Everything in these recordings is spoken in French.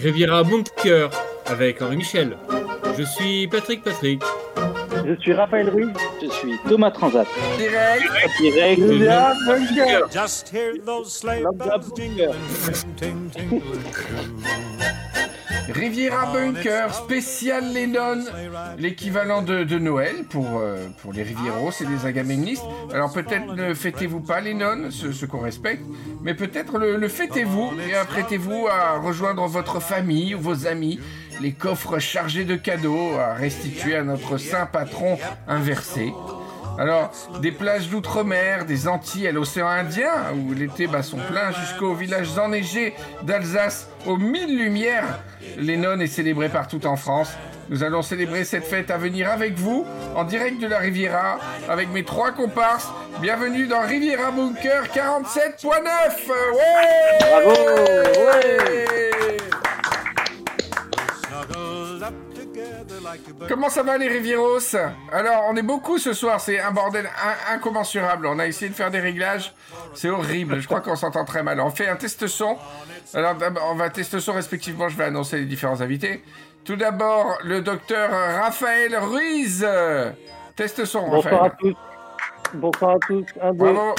Riviera Bunker avec Henri Michel. Je suis Patrick Patrick. Je suis Raphaël Ruiz. Je suis Thomas Transat. Direct. Direct. Riviera Bunker. Just hear those sleigh Love bells Riviera Bunker, spécial Lennon, l'équivalent de, de Noël pour, euh, pour les Rivieros et les Agamemnistes. Alors peut-être ne fêtez-vous pas Lennon, ce, ce qu'on respecte, mais peut-être le, le fêtez-vous et apprêtez-vous à rejoindre votre famille ou vos amis, les coffres chargés de cadeaux à restituer à notre saint patron inversé. Alors, des plages d'outre-mer, des Antilles à l'océan Indien, où l'été bat son plein, jusqu'aux villages enneigés d'Alsace aux mille lumières, Lennon est célébré partout en France. Nous allons célébrer cette fête à venir avec vous, en direct de la Riviera, avec mes trois comparses. Bienvenue dans Riviera Bunker 47.9 Ouais. Bravo, Ouais Comment ça va les Rivieros Alors, on est beaucoup ce soir, c'est un bordel in- incommensurable. On a essayé de faire des réglages, c'est horrible, je crois qu'on s'entend très mal. On fait un test son. Alors, on va tester son respectivement, je vais annoncer les différents invités. Tout d'abord, le docteur Raphaël Ruiz. Test son, Bonsoir à Raphaël. tous. Bonsoir à tous. Un. Bravo.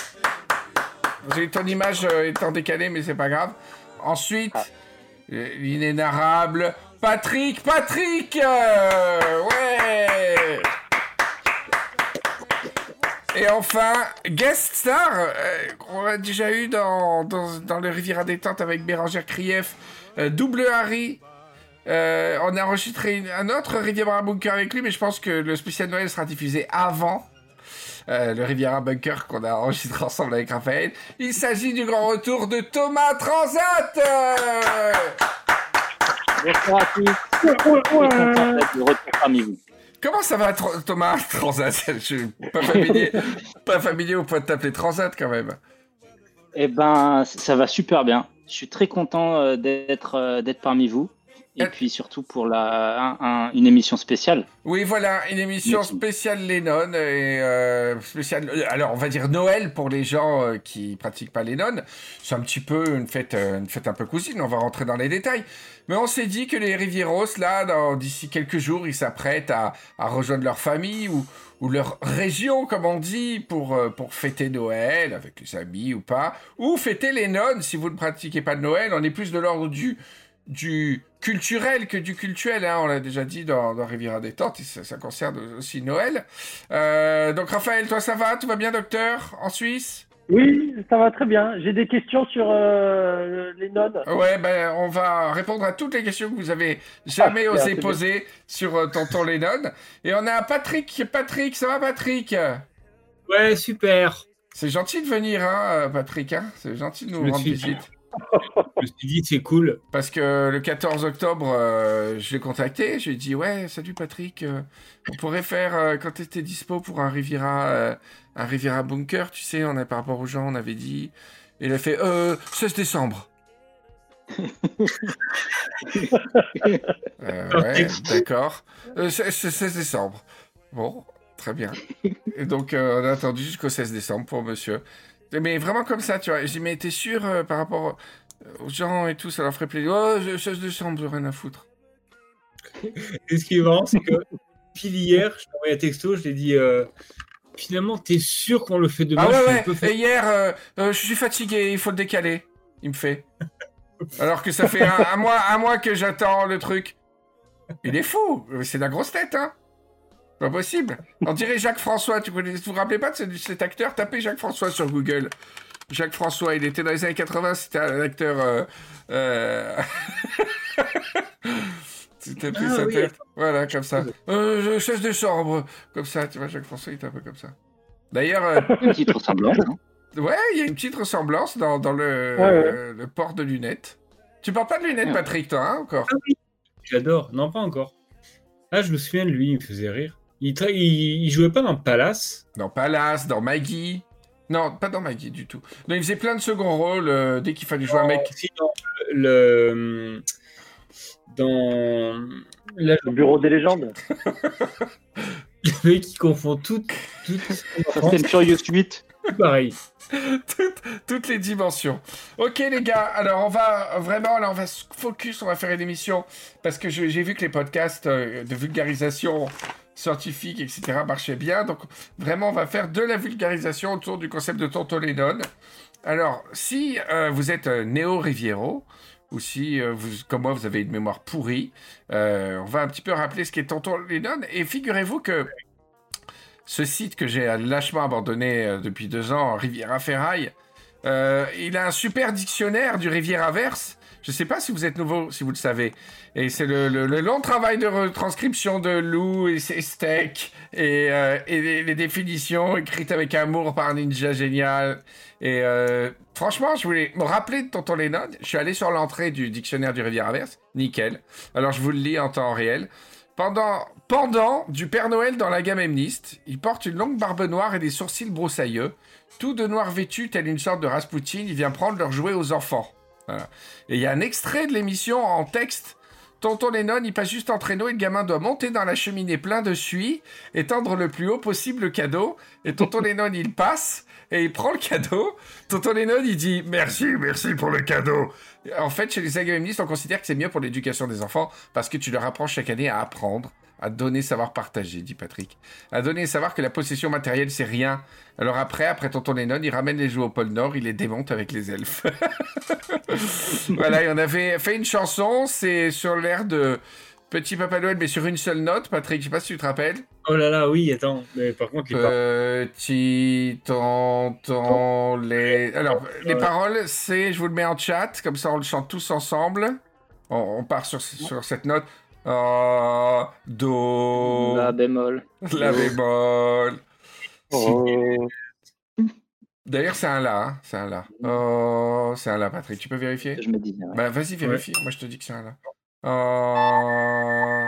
Ton image euh, étant décalée, mais c'est pas grave. Ensuite, euh, l'inénarrable Patrick, Patrick euh, Ouais Et enfin, guest star, euh, qu'on a déjà eu dans, le Riviera détente avec Bérangère Krief, euh, double Harry. Euh, on a enregistré un autre Riviera Bunker avec lui, mais je pense que le spécial Noël sera diffusé avant le Riviera Bunker qu'on a enregistré ensemble avec Raphaël. Il s'agit du grand retour de Thomas Transat Bonsoir à tous. De retour parmi vous. Comment ça va, Thomas? Transat Je suis pas familier, pas familier au point de t'appeler Transat quand même. Eh ben, ça va super bien. Je suis très content euh, d'être euh, d'être parmi vous. Et puis surtout pour la, un- un- une émission spéciale. Oui, voilà, une émission spéciale Lennon et euh, spéciale. euh, Alors, on va dire Noël pour les gens euh, qui pratiquent pas Lennon. C'est un petit peu une fête, euh, une fête un peu cousine. On va rentrer dans les détails. Mais on s'est dit que les Rivieros, là, d'ici quelques jours, ils s'apprêtent à, à rejoindre leur famille ou, ou leur région, comme on dit, pour, pour fêter Noël avec les amis ou pas, ou fêter Lennon si vous ne pratiquez pas de Noël. On est plus de l'ordre du du culturel que du cultuel, hein, on l'a déjà dit dans, dans Riviera détente, et ça, ça concerne aussi Noël. Euh, donc Raphaël, toi ça va? Tout va bien docteur En Suisse? Oui, ça va très bien. J'ai des questions sur euh, les nonnes. Ouais, ben on va répondre à toutes les questions que vous avez jamais Ah, osé bien. poser sur euh, Tonton Lennon. Et on a Patrick, Patrick, ça va Patrick? Ouais, super. C'est gentil de venir, hein, Patrick, hein C'est gentil de nous rendre visite. Je me suis dit, c'est cool. Parce que le 14 octobre, euh, je l'ai contacté, je lui ai dit ouais, salut Patrick, euh, on pourrait faire euh, quand t'étais dispo pour un Riviera, un Riviera Bunker, tu sais, on a par rapport aux gens, on avait dit. Et il a fait euh, 16 décembre. Ouais, d'accord. Euh, c'est- c'est 16 décembre. Bon, très bien. Et donc on a attendu jusqu'au 16 décembre pour monsieur. Mais vraiment comme ça, tu vois. J'ai dit, mais t'es sûr euh, par rapport aux gens et tout, ça leur ferait plaisir. Oh, je- 16 décembre, j'ai rien à foutre. Et ce qui est marrant, c'est que pile hier, je t'ai envoyé un texto, je t'ai dit, euh, finalement, t'es sûr qu'on le fait demain Ah ouais, ouais. Et hier, euh, je suis fatigué, il faut le décaler. Il me fait. Alors que ça fait un, un mois, un mois que j'attends le truc. Il est fou. C'est de la grosse tête, hein. Pas possible. On dirait Jacques François. Tu connais, vous vous rappelez pas de ce- cet acteur? Tapez Jacques François sur Google. Jacques François, il était dans les années 80, c'était un acteur. Euh, euh... tu tapais Ah sa oui, tête. Voilà, comme ça. Euh, je- 16 décembre. Comme ça, tu vois, Jacques François, il était un peu comme ça. D'ailleurs, euh, Une petite ressemblance. hein. Ouais, il y a une petite ressemblance dans, dans le, Ouais, ouais. euh, le port de lunettes. Tu portes pas de lunettes, Ouais. Patrick, toi, hein, encore? Ah oui, j'adore. Non, pas encore. Ah, je me souviens de lui, il me faisait rire. Il, tra- il, il jouait pas dans Palace. Dans Palace, dans Maggie. Non, pas dans Maggie du tout. Non, il faisait plein de second rôles euh, dès qu'il fallait jouer un mec. Si, dans le. Dans. La Le bureau des légendes. le mec qui confond tout. tout Fast and Furious 8. tout pareil. toutes, toutes les dimensions. Ok les gars, alors on va vraiment, là on va se focus, on va faire une émission parce que j'ai vu que les podcasts euh, de vulgarisation scientifique, etc. marchaient bien. Donc vraiment, on va faire de la vulgarisation autour du concept de Tonton Lennon. Alors, si euh, vous êtes euh, Néo Riviero, ou si, euh, comme moi, vous avez une mémoire pourrie, on va un petit peu rappeler ce qu'est Tonton Lennon. Et figurez-vous que ce site que j'ai lâchement abandonné depuis deux ans, Riviera Ferraille, il a un super dictionnaire du Riviera Verse. Je ne sais pas si vous êtes nouveau, si vous le savez. Et c'est le, long travail de retranscription de Lou et ses steaks et, euh, les, définitions écrites avec amour par ninja génial. Et euh, franchement, je voulais me rappeler de Tonton Lennon. Je suis allé sur l'entrée du dictionnaire du Riviera Verse. Nickel. Alors je vous le lis en temps réel. Pendant, pendant du Père Noël dans la gamme Amnist, il porte une longue barbe noire et des sourcils broussailleux. Tout de noir vêtu, tel une sorte de Rasputin, il vient prendre leurs jouets aux enfants. Voilà. Et il y a un extrait de l'émission en texte. Tonton Lennon, il passe juste en traîneau et le gamin doit monter dans la cheminée plein de suie et tendre le plus haut possible le cadeau. Et Tonton Lennon, il passe et il prend le cadeau. Tonton Lennon, il dit merci, merci pour le cadeau. En fait, chez les agamenistes, on considère que c'est mieux pour l'éducation des enfants parce que tu leur apprends chaque année à apprendre, à donner, savoir partager, dit Patrick. À donner et savoir que la possession matérielle, c'est rien. Alors après, après Tonton Lennon, il ramène les jouets au pôle Nord, il les démonte avec les elfes. voilà, et on avait fait une chanson, c'est sur l'air de Petit Papa Noël, mais sur une seule note. Patrick, je sais pas si tu te rappelles. Oh là là, oui, attends. Mais par contre, les Petit tonton les. Alors, les paroles, c'est, je vous le mets en chat, comme ça on le chante tous ensemble. On, on part sur, sur cette note. Oh, do, La bémol. la bémol. Oh. D'ailleurs, c'est un la, hein, c'est un la. Oh, c'est un la, Patrick. Tu peux vérifier? Je me disais. ouais. Bah, vas-y, vérifie. Moi, je te dis que c'est un la. Oh.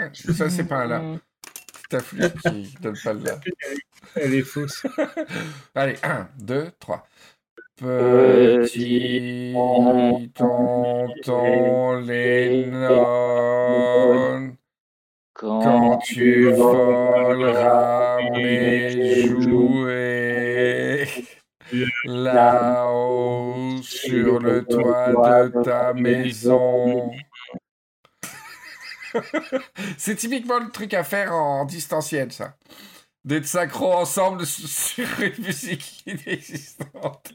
Ouais, ça, c'est pas un la. C'est ta flûte qui donne pas le la. Elle est fausse. Allez, 1, 2, 3. Petit tonton Lennon, quand tu voleras mes jouets, là-haut sur le toit de ta maison. C'est typiquement le truc à faire en distanciel, ça. D'être synchro ensemble sur une musique inexistante.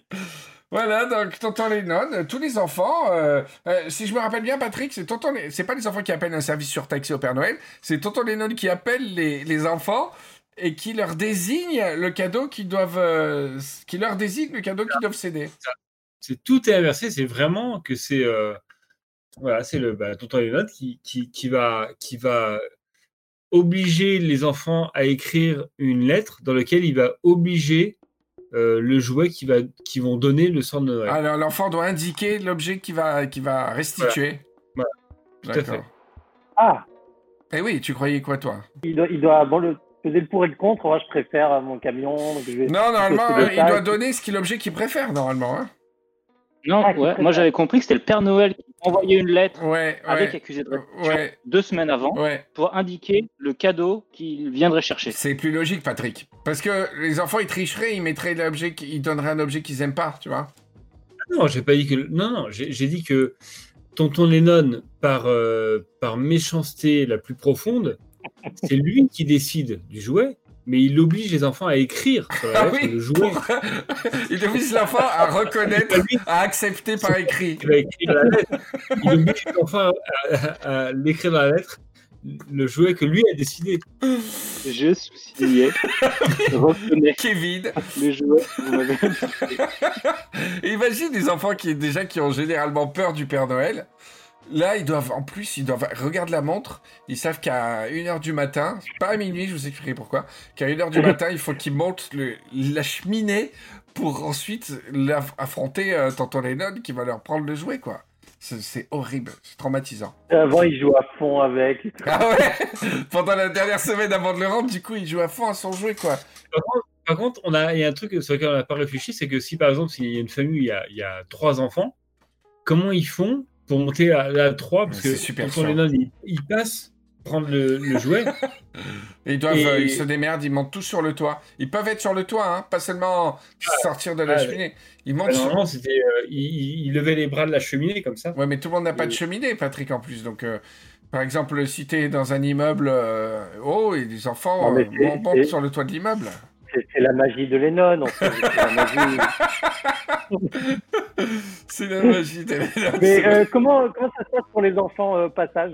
Voilà, donc Tonton Lennon, euh, tous les enfants, euh, euh, si je me rappelle bien, Patrick, c'est Tonton, c'est pas les enfants qui appellent un service surtaxé au Père Noël, c'est Tonton Lennon qui appelle les, les enfants et qui leur désigne le cadeau qu'ils doivent, qui leur désigne le cadeau qu'ils doivent céder. C'est tout est inversé. C'est vraiment que c'est voilà, c'est le bah, tonton Lennon qui, qui, qui va qui va obliger les enfants à écrire une lettre dans laquelle il va obliger euh, le jouet qui va qui vont donner le sang de Noël. Alors l'enfant doit indiquer l'objet qu'il va, qu'il va restituer. Voilà. Tout à fait. Ah, Eh oui, tu croyais quoi toi? Il doit, il doit bon, le, peser le pour et le contre. Moi, je préfère euh, mon camion. donc je vais- Non, normalement, le il doit donner ce qu'il l'objet qu'il préfère, normalement. Hein Non, Ah, qui ouais, moi j'avais compris que c'était le Père Noël qui envoyait une lettre ouais, avec ouais, accusé de réception ouais, deux semaines avant ouais. pour indiquer le cadeau qu'il viendrait chercher. C'est plus logique, Patrick. Parce que les enfants, ils tricheraient, ils mettraient l'objet, ils donneraient un objet qu'ils aiment pas, tu vois. Non, j'ai pas dit que. Non, non, j'ai j'ai dit que Tonton Lennon, par, euh, par méchanceté la plus profonde, c'est lui qui décide du jouet, mais il oblige les enfants à écrire sur la Ah lettre oui, le jouet. pour- il oblige l'enfant à reconnaître, à accepter par écrit. Il va écrire la lettre. Il oblige les enfants à, à- à l'écrire dans la lettre, le jouet que lui a décidé. Je souciais, reconnais Kevin. les jouets que vous m'avez Et imagine des enfants qui déjà qui ont généralement peur du Père Noël. Là, ils doivent, en plus, ils doivent, regarde la montre, ils savent qu'à 1h du matin, pas à minuit, je vous expliquerai pourquoi, qu'à 1h du matin, il faut qu'ils montent le, la cheminée pour ensuite affronter euh, Tonton Lennon qui va leur prendre le jouet, quoi. C'est- horrible, c'est traumatisant. Avant, il joue à fond avec. Ah ouais Pendant la dernière semaine avant de le rendre, du coup, il joue à fond à son jouet, quoi. Par contre, par contre, on a, il y a un truc sur lequel on n'a pas réfléchi, c'est que si par exemple, s'il y a une famille, où il y a, il y a trois enfants, comment ils font pour monter à, à trois Parce C'est que super Tonton chiant. Lennon, il, il passe prendre le, le jouet, Ils doivent, Et- euh, ils se démerdent, ils montent tous sur le toit. Ils peuvent être sur le toit, hein, pas seulement sortir de la ah, cheminée. Ils montent Bah, sur... C'était, euh, il, il- il levait les bras de la cheminée comme ça. Ouais, mais tout le monde n'a pas de cheminée, Patrick, en plus. Donc, euh, par exemple, si t'es dans un immeuble, euh, oh, et les enfants Non, mais euh, montent sur le toit de l'immeuble. C'est la magie de Lennon, en fait. C'est la magie. C'est la magie de Mais euh, comment, comment ça se passe pour les enfants euh, passage?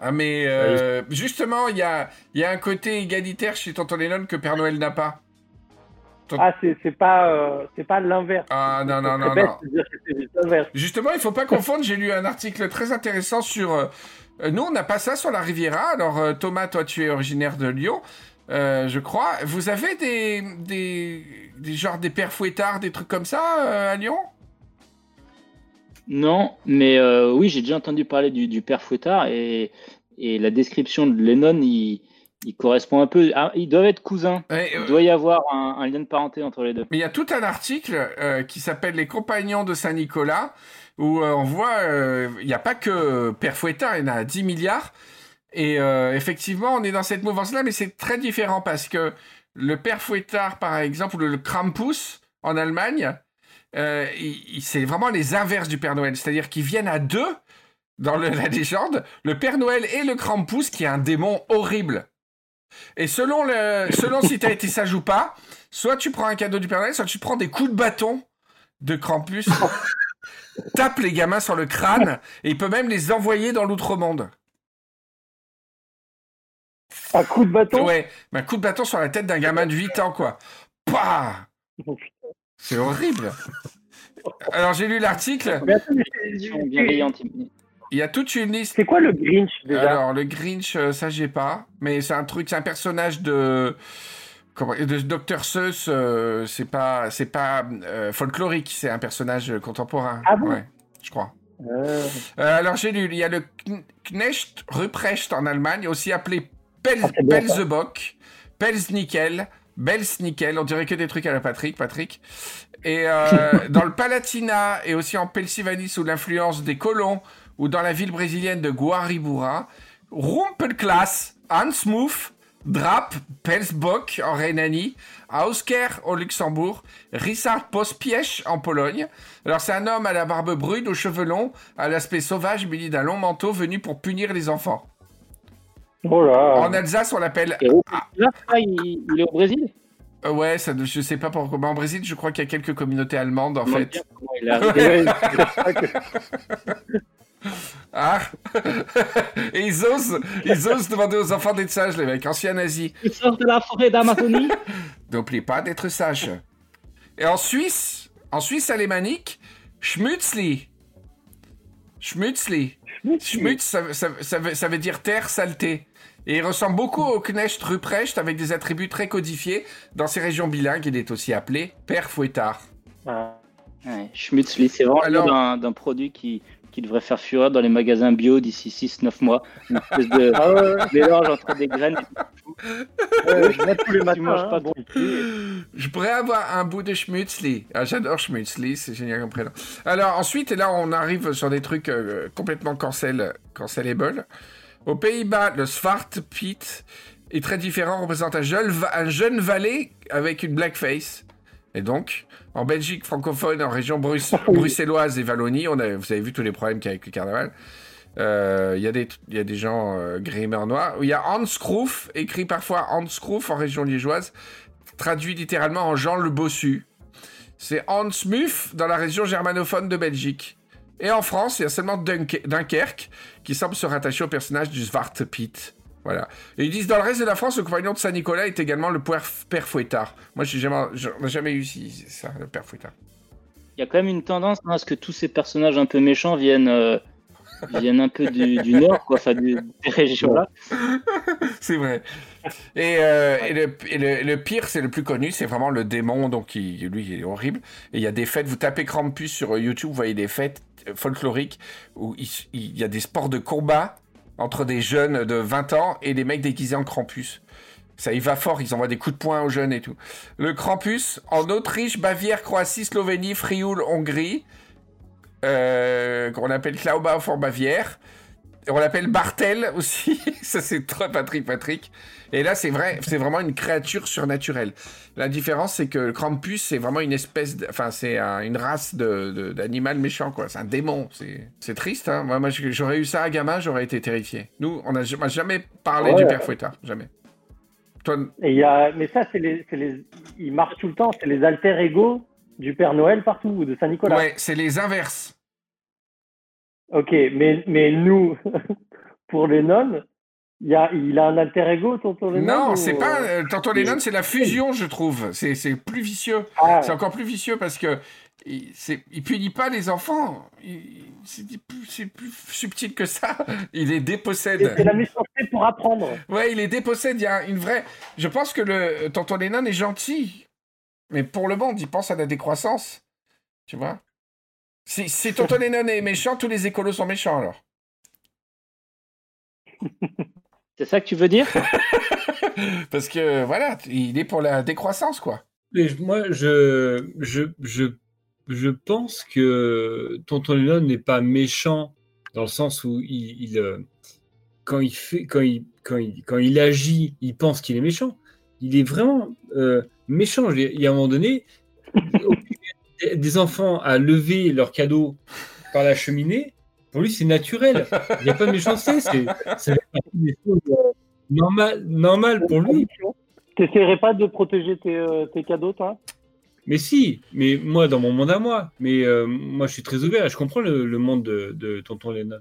Ah, mais euh, justement, il y a, il y a un côté égalitaire chez Tonton Lennon que Père Noël n'a pas. Ah, c'est c'est pas, euh, c'est pas l'inverse. Ah, non, non, non, dire. Justement, il faut pas confondre. J'ai lu un article très intéressant sur. euh, nous, on n'a pas ça sur la Riviera. Alors, euh, Thomas, toi, tu es originaire de Lyon, euh, je crois. Vous avez des, des, des genres des pères fouettards, des trucs comme ça euh, à Lyon? Non, mais euh, oui, j'ai déjà entendu parler du, du père Fouettard et, et la description de Lennon, il, il correspond un peu. Ils doivent être cousins. Euh, Il doit y avoir un, un lien de parenté entre les deux. Mais il y a tout un article qui s'appelle Les Compagnons de Saint-Nicolas, où on voit, il n'y a pas que Père Fouettard, il y en a 10 milliards. Et euh, effectivement, on est dans cette mouvance-là, mais c'est très différent parce que le Père Fouettard, par exemple, ou le Krampus en Allemagne, euh, c'est vraiment les inverses du Père Noël. C'est-à-dire qu'ils viennent à deux dans le- la légende, le Père Noël et le Krampus, qui est un démon horrible. Et selon, le, selon si tu as été sage ou pas, soit tu prends un cadeau du Père Noël, soit tu prends des coups de bâton de Krampus, tape les gamins sur le crâne, et il peut même les envoyer dans l'outre-monde. Un coup de bâton? Ouais, mais un coup de bâton sur la tête d'un gamin de 8 ans, quoi. Pah. C'est horrible. Alors j'ai lu l'article, il y a toute une liste. C'est quoi le Grinch déjà? Alors le Grinch, euh, ça j'ai pas, mais c'est un truc, c'est un personnage de comment, de Dr Seuss. euh, c'est pas, c'est pas euh, folklorique, c'est un personnage contemporain. Ah bon? Ouais, je crois. Euh, Euh, alors j'ai lu, il y a le Kn- Knecht Ruprecht en Allemagne, aussi appelé Pel Ah, ça. Pelzebock, Pelznickel, Belsnickel, on dirait que des trucs à la Patrick, Patrick. Et euh, dans le Palatinat et aussi en Pennsylvanie sous l'influence des colons ou dans la ville brésilienne de Guaribura, Rumpelklaas, Hansmouth, Drap, Pelsbock en Rhénanie, Ausker au Luxembourg, Richard Pospiech en Pologne. Alors c'est un homme à la barbe brune, aux cheveux longs, à l'aspect sauvage, muni d'un long manteau venu pour punir les enfants. Oh là En Alsace, on l'appelle... Ah, il, il est au Brésil Euh, ouais, ça, je sais pas pourquoi. Mais en Brésil, je crois qu'il y a quelques communautés allemandes, en fait. dire il. Ouais, Ah Et ils osent, ils osent demander aux enfants d'être sages, les mecs, anciens nazis. Il sort de la forêt d'Amazonie. N'oubliez pas d'être sage. Et en Suisse, en Suisse alémanique, Schmutzli. Schmutzli. Schmutz, ça, ça- ça veut, ça veut dire terre, saleté. Et il ressemble beaucoup au Knecht Ruprecht avec des attributs très codifiés. Dans ces régions bilingues, il est aussi appelé Père Fouettard. Ah. Ouais, Schmutzli, c'est vraiment d'un produit qui, qui devrait faire fureur dans les magasins bio d'ici 6-9 mois. Une espèce de Ah ouais, mélange entre des graines. je tous les matins. manges hein, pas bon, Je pourrais avoir un bout de Schmutzli. Ah, J'adore Schmutzli, c'est génial comme prénom. Alors ensuite, et là on arrive sur des trucs euh, complètement cancel, cancelable. Aux Pays-Bas, le Svartpiet est très différent, représente un jeune, un jeune valet avec une blackface. Et donc, en Belgique francophone, en région brus- bruxelloise et Wallonie, on a, vous avez vu tous les problèmes qu'il y a avec le carnaval. Euh, Il y, a des- il y a des gens euh, grimeurs noirs. Il y a Hans Kroof, écrit parfois Hans Kroof en région liégeoise, traduit littéralement en Jean le Bossu. C'est Hans Muff dans la région germanophone de Belgique. Et en France, il y a seulement Dunk- Dunkerque qui semble se rattacher au personnage du Svartpiet. Voilà. Et ils disent dans le reste de la France, le compagnon de Saint-Nicolas est également le père, Fouettard. Moi, j'ai jamais, jamais eu ça, le père Fouettard. Il y a quand même une tendance hein, à ce que tous ces personnages un peu méchants viennent, euh, viennent un peu du, du nord, quoi, enfin des régions-là. C'est vrai. Et, euh, et le, et le- le pire, c'est le plus connu, c'est vraiment le démon, donc qui, lui, il est horrible. Et il y a des fêtes, vous tapez Krampus sur YouTube, vous voyez des fêtes euh, folkloriques où il, il y a des sports de combat entre des jeunes de 20 ans et des mecs déguisés en Krampus. Ça y va fort, ils envoient des coups de poing aux jeunes et tout. Le Krampus, en Autriche, Bavière, Croatie, Slovénie, Frioul, Hongrie, euh, qu'on appelle Klaubauf en Bavière. on l'appelle Bartel aussi. ça, c'est très Patrick Patrick. Et là, c'est vrai, c'est vraiment une créature surnaturelle. La différence, c'est que le Krampus, c'est vraiment une espèce, de- enfin, c'est un- une race de, d'animal méchant, quoi. C'est un démon. C'est, triste, hein. Moi, moi, j'aurais eu ça à gamin, j'aurais été terrifié. Nous, on a on m'a jamais parlé Ouais. du père Fouettard, jamais. Toi, Et il y a, mais ça, c'est les, les, ils marchent tout le temps. C'est les alter ego du Père Noël partout ou de Saint Nicolas. ouais, c'est les inverses. Ok, mais, mais nous, pour les nonnes, il a, il a un alter ego, tonton Lennon Non, c'est euh, pas euh, Tonton Lennon, c'est la fusion, je trouve. C'est, plus vicieux. Ah, C'est encore plus vicieux parce que il, punit pas les enfants. C'est, plus, subtil que ça. Il les dépossède. c'est la méchanceté pour apprendre. Ouais, il les dépossède. Il y a une vraie. Je pense que le Tonton Lennon est gentil, mais pour le monde, il pense à la décroissance. Tu vois? Si, si Tonton Lennon est méchant, tous les écolos sont méchants alors. C'est ça que tu veux dire? Parce que voilà, il est pour la décroissance quoi. Mais moi, je, je, je, je pense que Tonton Lennon n'est pas méchant dans le sens où il, il, euh, quand il fait, quand il, quand il, quand il agit, il pense qu'il est méchant. Il est vraiment euh, méchant. Il y a un moment donné, des enfants à lever leurs cadeaux par la cheminée, pour lui, c'est naturel. Il n'y a pas de méchanceté. C'est, des choses euh, normales, normales pour lui. T'essaierais pas de protéger tes, euh, tes cadeaux, toi? Mais si, mais moi, dans mon monde à moi. Mais euh, moi, je suis très ouvert je comprends le, le monde de, de Tonton Lennon.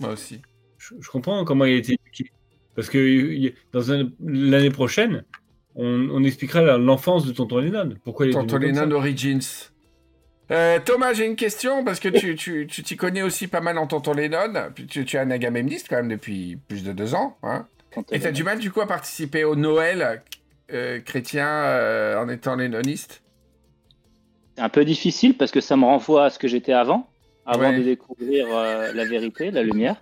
Moi aussi. Je, je comprends comment il a été éduqué. Parce que dans l'année prochaine, on, on expliquera l'enfance de Tonton Lennon. Pourquoi il est Tonton Lennon. Origins. Euh, Thomas, j'ai une question parce que tu tu tu t'y connais aussi pas mal en Tonton Lennon. Tu, tu es un agamemniste quand même depuis plus de deux ans. Hein Et t'as du mal du coup à participer au Noël euh, chrétien euh, en étant lénoniste C'est un peu difficile parce que ça me renvoie à ce que j'étais avant, avant Ouais. de découvrir la vérité, la lumière.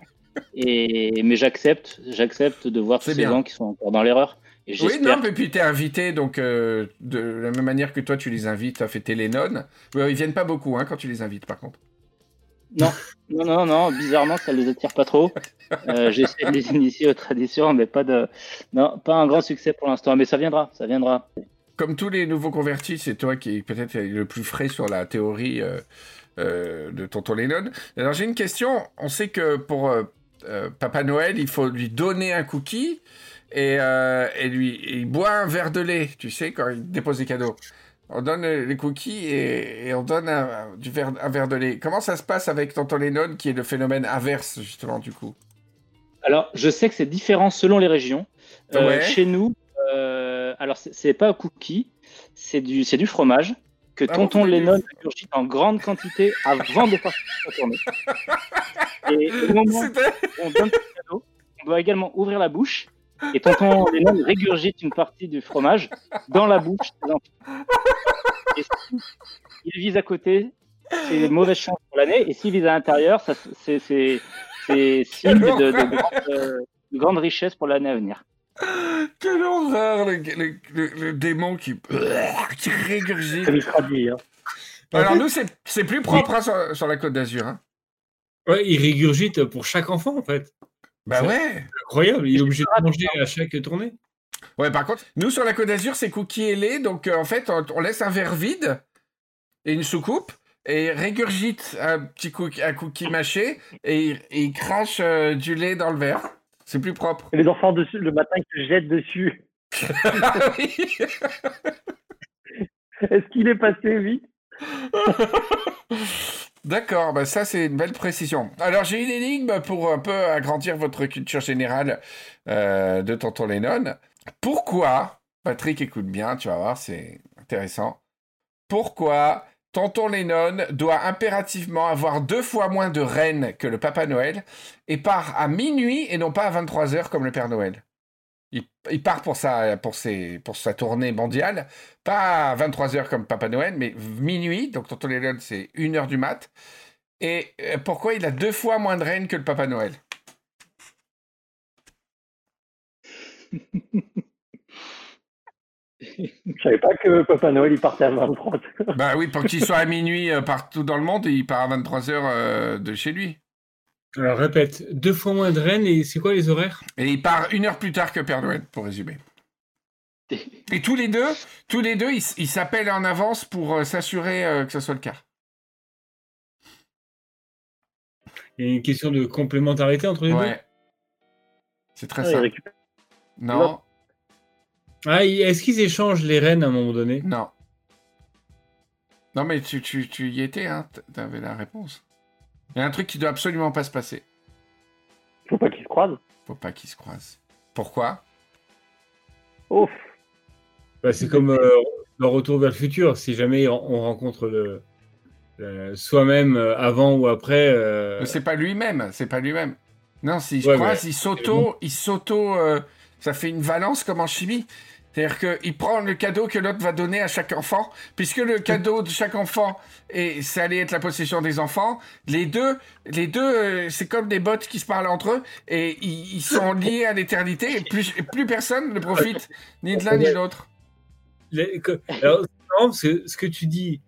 Et mais j'accepte, j'accepte de voir tous ces bien. gens qui sont encore dans l'erreur. Et Oui, non, mais puis t'es invité, donc euh, de la même manière que toi tu les invites à fêter les nonnes. Ils viennent pas beaucoup hein, quand tu les invites par contre. Non, non, non, bizarrement, ça les attire pas trop. Euh, J'essaie de les initier aux traditions, mais pas de, non, pas un grand succès pour l'instant. Mais ça viendra, ça viendra. Comme tous les nouveaux convertis, c'est toi qui est peut-être le plus frais sur la théorie euh, euh, de Tonton Lennon. Alors j'ai une question. On sait que pour euh, euh, Papa Noël, il faut lui donner un cookie et, euh, et lui et il boit un verre de lait, tu sais, quand il dépose les cadeaux. On donne les cookies et, et on donne un, du verre, un verre de lait. Comment ça se passe avec Tonton Lennon, qui est le phénomène inverse, justement, du coup? Alors, je sais que c'est différent selon les régions. Euh, Ouais. Chez nous, euh, alors c'est- pas un cookie, c'est du, du fromage que Ah bon, Tonton du- Lennon ingurgite en grande quantité avant de partir sa tournée. Et au moment où on donne ce cadeau, on doit également ouvrir la bouche. Et Tonton Lennon régurgite une partie du fromage dans la bouche des enfants. Et si il vise à côté, c'est une mauvaise chance pour l'année. Et s'il vise à l'intérieur, c'est signe de, de, de grande, euh, de grande richesse pour l'année à venir. Quelle horreur, le, le- le- le démon qui, qui régurgite. Hein. Alors nous, c'est c'est plus propre hein, sur, sur la Côte d'Azur. Hein. Ouais, il régurgite pour chaque enfant, en fait. Bah C'est- ouais. Incroyable, il est obligé de manger à chaque tournée. Ouais, par contre, nous sur la Côte d'Azur, c'est cookie et lait. Donc euh, en fait, on, on laisse un verre vide et une soucoupe et régurgite un petit cookie, un cookie mâché et, il- et il crache euh, du lait dans le verre. C'est plus propre. Et les enfants dessus, le matin, ils se jettent dessus. Ah oui. Est-ce qu'il est passé vite D'accord, bah ça c'est une belle précision. Alors j'ai une énigme pour un peu agrandir votre culture générale euh, de Tonton Lennon. Pourquoi, Patrick écoute bien, tu vas voir, c'est intéressant. Pourquoi Tonton Lennon doit impérativement avoir deux fois moins de reines que le Papa Noël et part à minuit et non pas à 23h comme le Père Noël? Il, il part pour sa, pour, ses, pour sa tournée mondiale, pas à 23h comme Papa Noël, mais minuit, donc Tonton Lennon c'est 1h du mat. Et euh, pourquoi il a deux fois moins de reines que le Papa Noël? Je savais pas que Papa Noël, il partait à 23 Bah oui, pour qu'il soit à minuit euh, partout dans le monde, il part à 23h de chez lui. Alors répète, deux fois moins de rennes et c'est quoi les horaires? Et il part une heure plus tard que Père Noël, pour résumer. Et tous les deux, tous les deux, ils s'appellent en avance pour euh, s'assurer euh, que ce soit le cas. Il y a une question de complémentarité entre les deux? Ouais. C'est très Ah, simple. Non, Ah, est-ce qu'ils échangent les rennes à un moment donné? Non. Non, mais tu, tu, tu y étais, hein. t- T'avais la réponse. Il y a un truc qui doit absolument pas se passer. Faut pas qu'ils se croisent. Faut pas qu'ils se croisent. Pourquoi? Ouf. Bah, C'est comme euh, le retour vers le futur. Si jamais on on rencontre le, le- soi-même euh, avant ou après. euh, Mais c'est pas lui-même, c'est pas lui-même. Non, s'il se Ouais, croise, il s'auto, il s'auto, euh, ça fait une valence comme en chimie. C'est-à-dire qu'il prend le cadeau que l'autre va donner à chaque enfant, puisque le cadeau de chaque enfant, et ça allait être la possession des enfants, les deux, les deux, euh, c'est comme des bottes qui se parlent entre eux, et ils, sont liés à l'éternité, et plus, personne ne profite ni de l'un ni de l'autre. alors, ce que tu dis,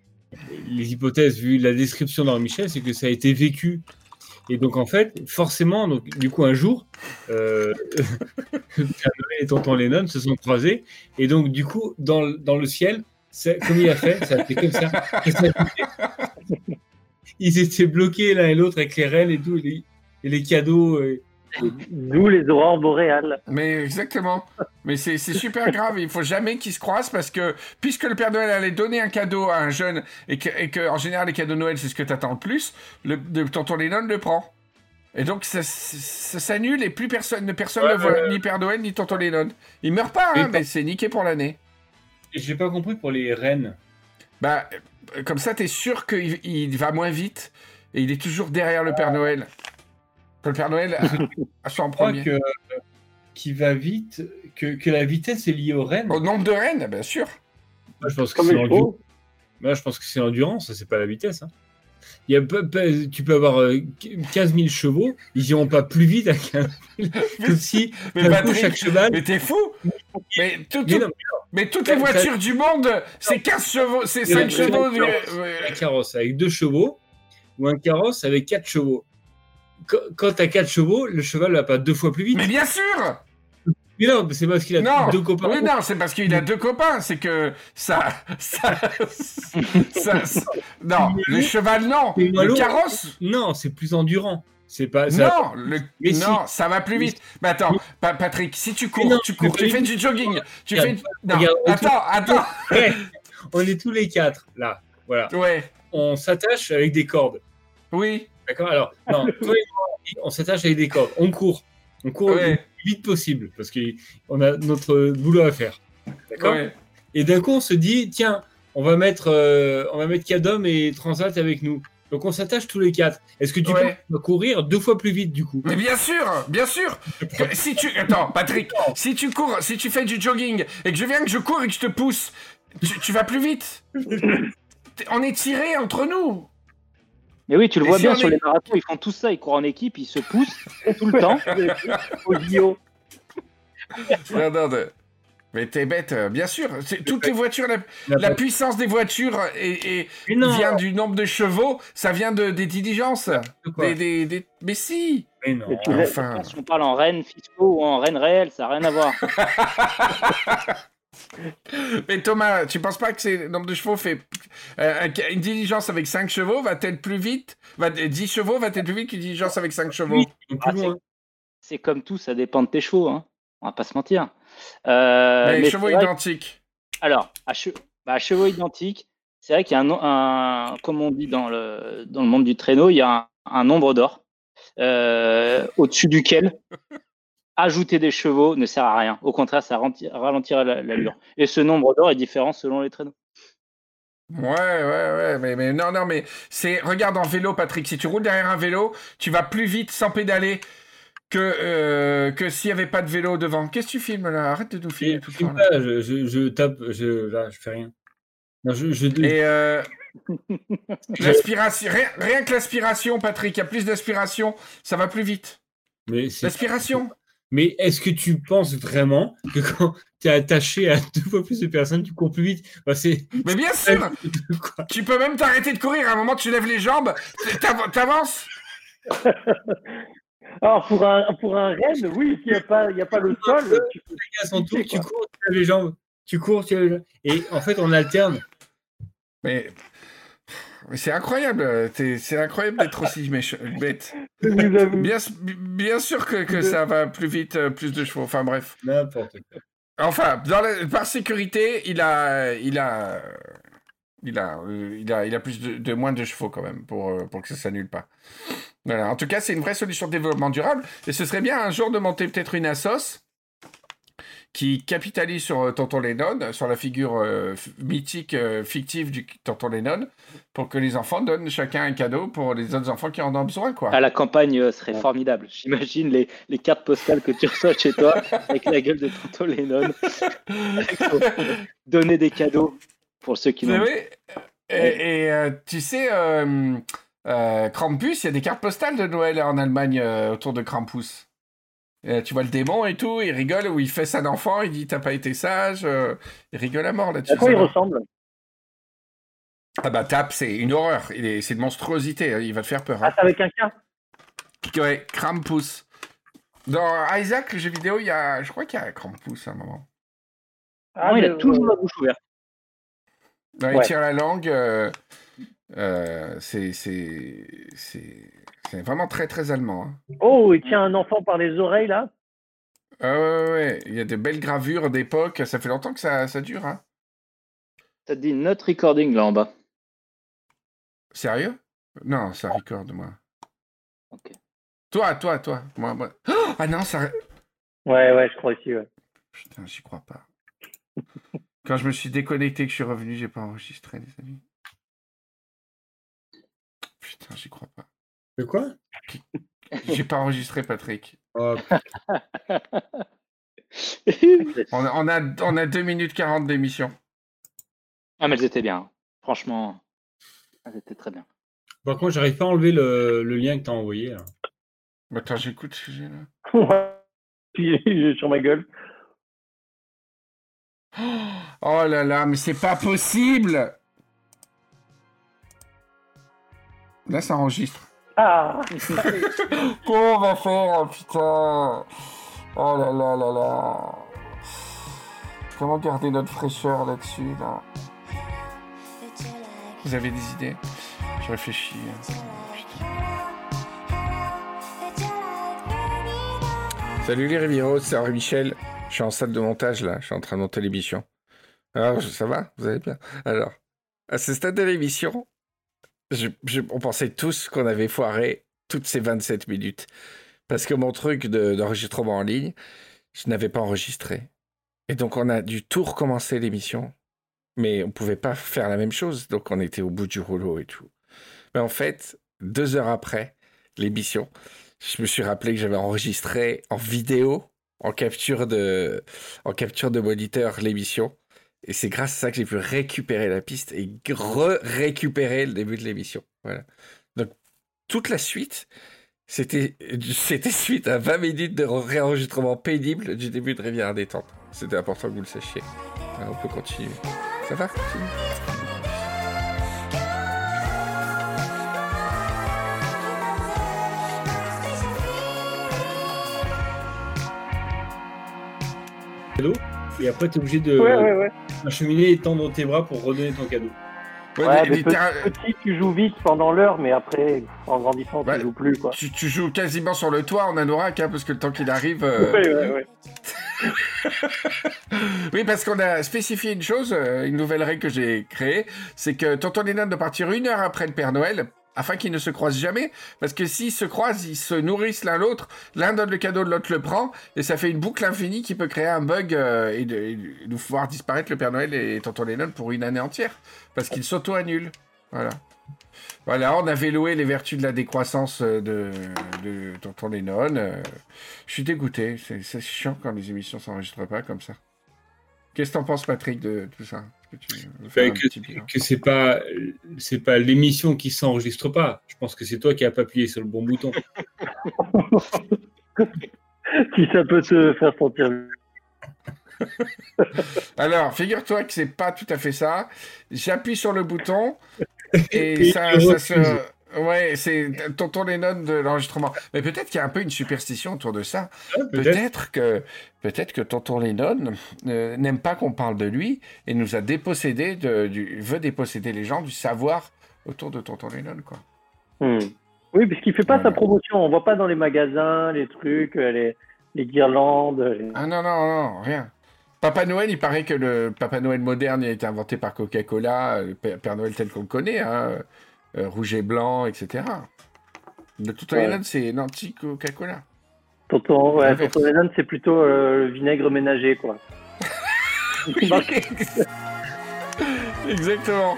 les hypothèses, vu la description dans Michel, c'est que ça a été vécu. Et donc, en fait, forcément, donc, du coup, un jour, euh, et Tonton Lennon se sont croisés. Et donc, du coup, dans, le- dans le ciel, comme il a fait, ça a fait comme ça. Ils étaient bloqués l'un et l'autre avec les rennes et tout, et les, et les cadeaux. D'où les aurores boréales. Mais exactement. Mais c'est super grave. Il faut jamais qu'ils se croisent parce que puisque le Père Noël allait donner un cadeau à un jeune et que, et que en général les cadeaux de Noël c'est ce que t'attends le plus, le, le tonton Lennon le prend. Et donc ça, ça, ça s'annule et plus personne, personne Ouais, ne voit ouais. ni Père Noël ni tonton Lennon. Il meurt pas, hein, Mais- c'est niqué pour l'année. Et j'ai pas compris pour les rennes. Bah euh, comme ça t'es sûr qu'il il va moins vite et il est toujours derrière le Père Noël. Que le Père Noël a- soit en premier. que euh, qui va vite, que, que la vitesse est liée aux rennes. Au nombre de reines, bien sûr. Moi, je pense que c'est l'endurance. Moi, je pense que c'est l'endurance, ça, c'est pas la vitesse. hein. Il y a peu- peu- tu peux avoir euh, 15 000 chevaux, ils iront pas plus vite à 15 000 que si Mais Patrick, chaque cheval. Mais t'es fou mais, tout- Mais tout- non, mais toutes les voitures du monde, c'est 15 chevaux, c'est Mais 5 non, chevaux. mais du- non. ouais. un carrosse avec deux chevaux ou un carrosse avec quatre chevaux. Quand, t'as quatre chevaux, le cheval va pas deux fois plus vite. Mais bien sûr Mais non, c'est parce qu'il a Non, deux copains. non, c'est parce qu'il a deux copains, c'est que ça, ça, ça- ça- non, le cheval non, le carrosse Non, c'est plus endurant. C'est pas. ça- non, le- Mais non, ça va plus vite. Mais attends, Pa- Patrick, si tu cours, non, tu cours, tu fais du jogging, tu Regarde, fais, non, regarde, attends, attends, Ouais. On est tous les quatre là. Voilà. ouais, On s'attache avec des cordes. oui, D'accord Alors, non, toi et moi, on s'attache avec des cordes. On court. On court le plus vite possible parce qu'on a notre boulot à faire. D'accord ouais. Et d'un coup, on se dit, tiens, on va mettre, euh, on va mettre Cadom et Transat avec nous. Donc, on s'attache tous les quatre. Est-ce que tu Ouais. peux courir deux fois plus vite du coup? Mais bien sûr, bien sûr. Que- Si tu attends, Patrick, si tu cours, si tu fais du jogging et que je viens que je cours et que je te pousse, tu, tu vas plus vite. On est tirés entre nous. Mais oui, tu le vois si bien sur est- les marathons, ils font tout ça, ils courent en équipe, ils se poussent tout le temps. Au JO. Non, non, non. Mais t'es bête, euh, bien sûr. C'est- Toutes les voitures, la, puissance des voitures et, vient du nombre de chevaux, ça vient de, des diligences. Des, des, des- Mais si. Mais non. Enfin. Si on parle en rennes fiscaux ou en rennes réelles, ça n'a rien à voir. Mais Thomas, tu penses pas que c'est le nombre de chevaux fait euh, un- une diligence avec 5 chevaux va-t-elle plus vite? Va, 10 chevaux va-t-elle plus vite qu'une diligence avec 5 chevaux? Ah, c'est- comme tout, ça dépend de tes chevaux, hein. on va pas se mentir. Euh, Mais mais chevaux identiques. Alors, à, che- bah, à chevaux identiques, c'est vrai qu'il y a un, comme on dit dans le, dans le monde du traîneau, il y a un, un nombre d'or euh, au-dessus duquel ajouter des chevaux ne sert à rien. Au contraire, ça la- l'allure. Et ce nombre d'or est différent selon les traîneaux. Ouais, ouais, ouais, mais, mais non, non, mais c'est. Regarde en vélo, Patrick, si tu roules derrière un vélo, tu vas plus vite sans pédaler que, euh, que s'il n'y avait pas de vélo devant. Qu'est-ce que tu filmes là? Arrête de nous filmer tout je, je, je, je tape, je, là, je fais rien. Non, je, je, Et euh, l'aspiration, rien, rien que l'aspiration, Patrick, il y a plus d'aspiration, ça va plus vite. L'aspiration Mais est-ce que tu penses vraiment que quand tu es attaché à deux fois plus de personnes, tu cours plus vite? Bah, c'est Mais bien sûr. Tu peux même t'arrêter de courir, à un moment tu lèves les jambes, t'av- t'avances Alors, pour un, pour un renne, oui, s'il n'y a, pas- il y a pas le sol, tu peux- À son tour, tu cours, tu lèves les jambes. Tu cours, tu lèves les jambes. Et en fait, on alterne. Mais c'est incroyable. C'est incroyable d'être aussi bête. Bien, bien sûr que, que ça va plus vite, euh, plus de chevaux. Enfin bref. N'importe quoi. Enfin, dans la- par sécurité, il a, il a, il a, euh, il a, il a plus de, de moins de chevaux quand même pour, euh, pour que ça s'annule pas. Voilà. En tout cas, c'est une vraie solution de développement durable. Et ce serait bien un jour de monter peut-être une assos qui capitalise sur euh, Tonton Lennon, sur la figure euh, mythique, euh, fictive du Tonton Lennon, pour que les enfants donnent chacun un cadeau pour les autres enfants qui en ont besoin, quoi. À la campagne euh, serait formidable. J'imagine les, les cartes postales que tu reçois chez toi avec la gueule de Tonton Lennon. Faut Donner des cadeaux pour ceux qui n'ont et, et, euh, tu sais, euh, euh, Krampus, il y a des cartes postales de Noël en Allemagne euh, autour de Krampus. Euh, tu vois le démon et tout, il rigole, où il fait ça d'enfant, il dit t'as pas été sage, euh, il rigole à mort là-dessus. À quoi il ressemble? Ah bah Tap, c'est une horreur, il est- c'est une monstruosité, hein, il va te faire peur. Ah, Hein. c'est avec un K? Ouais, Krampus. Dans Isaac, le jeu vidéo, il y a, je crois qu'il y a Krampus à un moment. Ah, Non, il a toujours la bouche ouverte. Non, il Ouais. tire la langue, euh, euh, c'est c'est- c'est- c'est vraiment très très allemand. hein. Oh, il tient un enfant par les oreilles, là? Ah ouais, ouais, ouais, il y a des belles gravures d'époque, ça fait longtemps que ça, ça dure. Hein. Ça te dit not recording là en bas. Sérieux? Non, ça record, moi. Ok. Toi, toi, toi. Moi, moi. Oh ah non, ça. Ouais, ouais, je crois aussi, ouais. Putain, j'y crois pas. Quand je me suis déconnecté, que je suis revenu, j'ai pas enregistré, les amis. Putain, j'y crois pas. De quoi? J'ai pas enregistré, Patrick. Oh, On a, on a, on a 2 minutes 40 d'émission. ah, mais elles étaient bien. Franchement, elles étaient très bien. Par contre, j'arrive pas à enlever le, le lien que t'as envoyé. là. Attends, j'écoute ce que j'ai là. Ouais. Sur ma gueule. Oh là là, mais c'est pas possible Là, ça enregistre. Ah Comment on va faire, oh, putain Oh là là là là Comment garder notre fraîcheur là-dessus, là? Vous avez des idées? Je réfléchis. hein. Putain. Salut les Riviros, c'est Henri Michel. Je suis en salle de montage là, je suis en train de monter l'émission. Alors, je- ça va? Vous allez bien? Alors, à ce stade de l'émission, on pensait tous qu'on avait foiré toutes ces 27 minutes. Parce que mon truc de- d'enregistrement en ligne, je n'avais pas enregistré. Et donc on a dû tout recommencer l'émission. Mais on pouvait pas faire la même chose, donc on était au bout du rouleau et tout. Mais en fait, deux heures après l'émission, je me suis rappelé que j'avais enregistré en vidéo, en capture de, en capture de moniteur l'émission. Et c'est grâce à ça que j'ai pu récupérer la piste et re-récupérer le début de l'émission. Voilà. Donc, toute la suite, c'était, suite à 20 minutes de réenregistrement pénible du début de Rivière Détente. C'était important que vous le sachiez. On peut continuer. Ça va cadeau. Et après, t'es obligé de Ouais, ouais, ouais. acheminer et tendre tes bras pour redonner ton cadeau. Ouais, Ouais, mais petit, tu joues vite pendant l'heure, mais après, en grandissant, Ouais. tu joues plus, quoi. tu, tu joues quasiment sur le toit en anorak, hein, parce que le temps qu'il arrive. euh, Ouais, ouais, ouais. Oui, parce qu'on a spécifié une chose, euh, une nouvelle règle que j'ai créée, c'est que Tonton Lennon doit partir une heure après le Père Noël, afin qu'ils ne se croisent jamais, parce que s'ils se croisent, ils se nourrissent l'un l'autre, l'un donne le cadeau, l'autre le prend, et ça fait une boucle infinie qui peut créer un bug euh, et, et nous voir disparaître le Père Noël et Tonton Lennon pour une année entière, parce qu'ils s'auto-annulent. Voilà. Voilà, on avait loué les vertus de la décroissance euh, de, Tonton Lennon. euh, je suis dégoûté, c'est chiant quand les émissions s'enregistrent pas comme ça. Qu'est-ce que t'en penses, Patrick, de tout ça? Est-ce que tu c'est pas c'est pas l'émission qui s'enregistre pas. Je pense que c'est toi qui as pas appuyé sur le bon bouton. Si ça peut te faire sentir. Alors, figure-toi que c'est pas tout à fait ça. J'appuie sur le bouton et, Et ça, se. Ouais, c'est Tonton Lennon de l'enregistrement. Mais peut-être qu'il y a un peu une superstition autour de ça. Ouais, peut-être. Que, peut-être que Tonton Lennon euh, n'aime pas qu'on parle de lui et nous a dépossédé de, du, veut déposséder les gens du savoir autour de Tonton Lennon, quoi. Hmm. Oui, parce qu'il fait pas Voilà. sa promotion. On voit pas dans les magasins les trucs, euh, les, les guirlandes. les- Ah non, non, non, rien. Papa Noël, il paraît que le Papa Noël moderne a été inventé par Coca-Cola, euh, le Père Père Noël tel qu'on le connaît, hein, euh, rouge et blanc, etc. Le Tonton Ouais. C'est un anti-Coca-Cola. Tonton, ouais, L'inverse. Tonton Lennon, c'est plutôt euh, le vinaigre ménager, quoi. Exactement.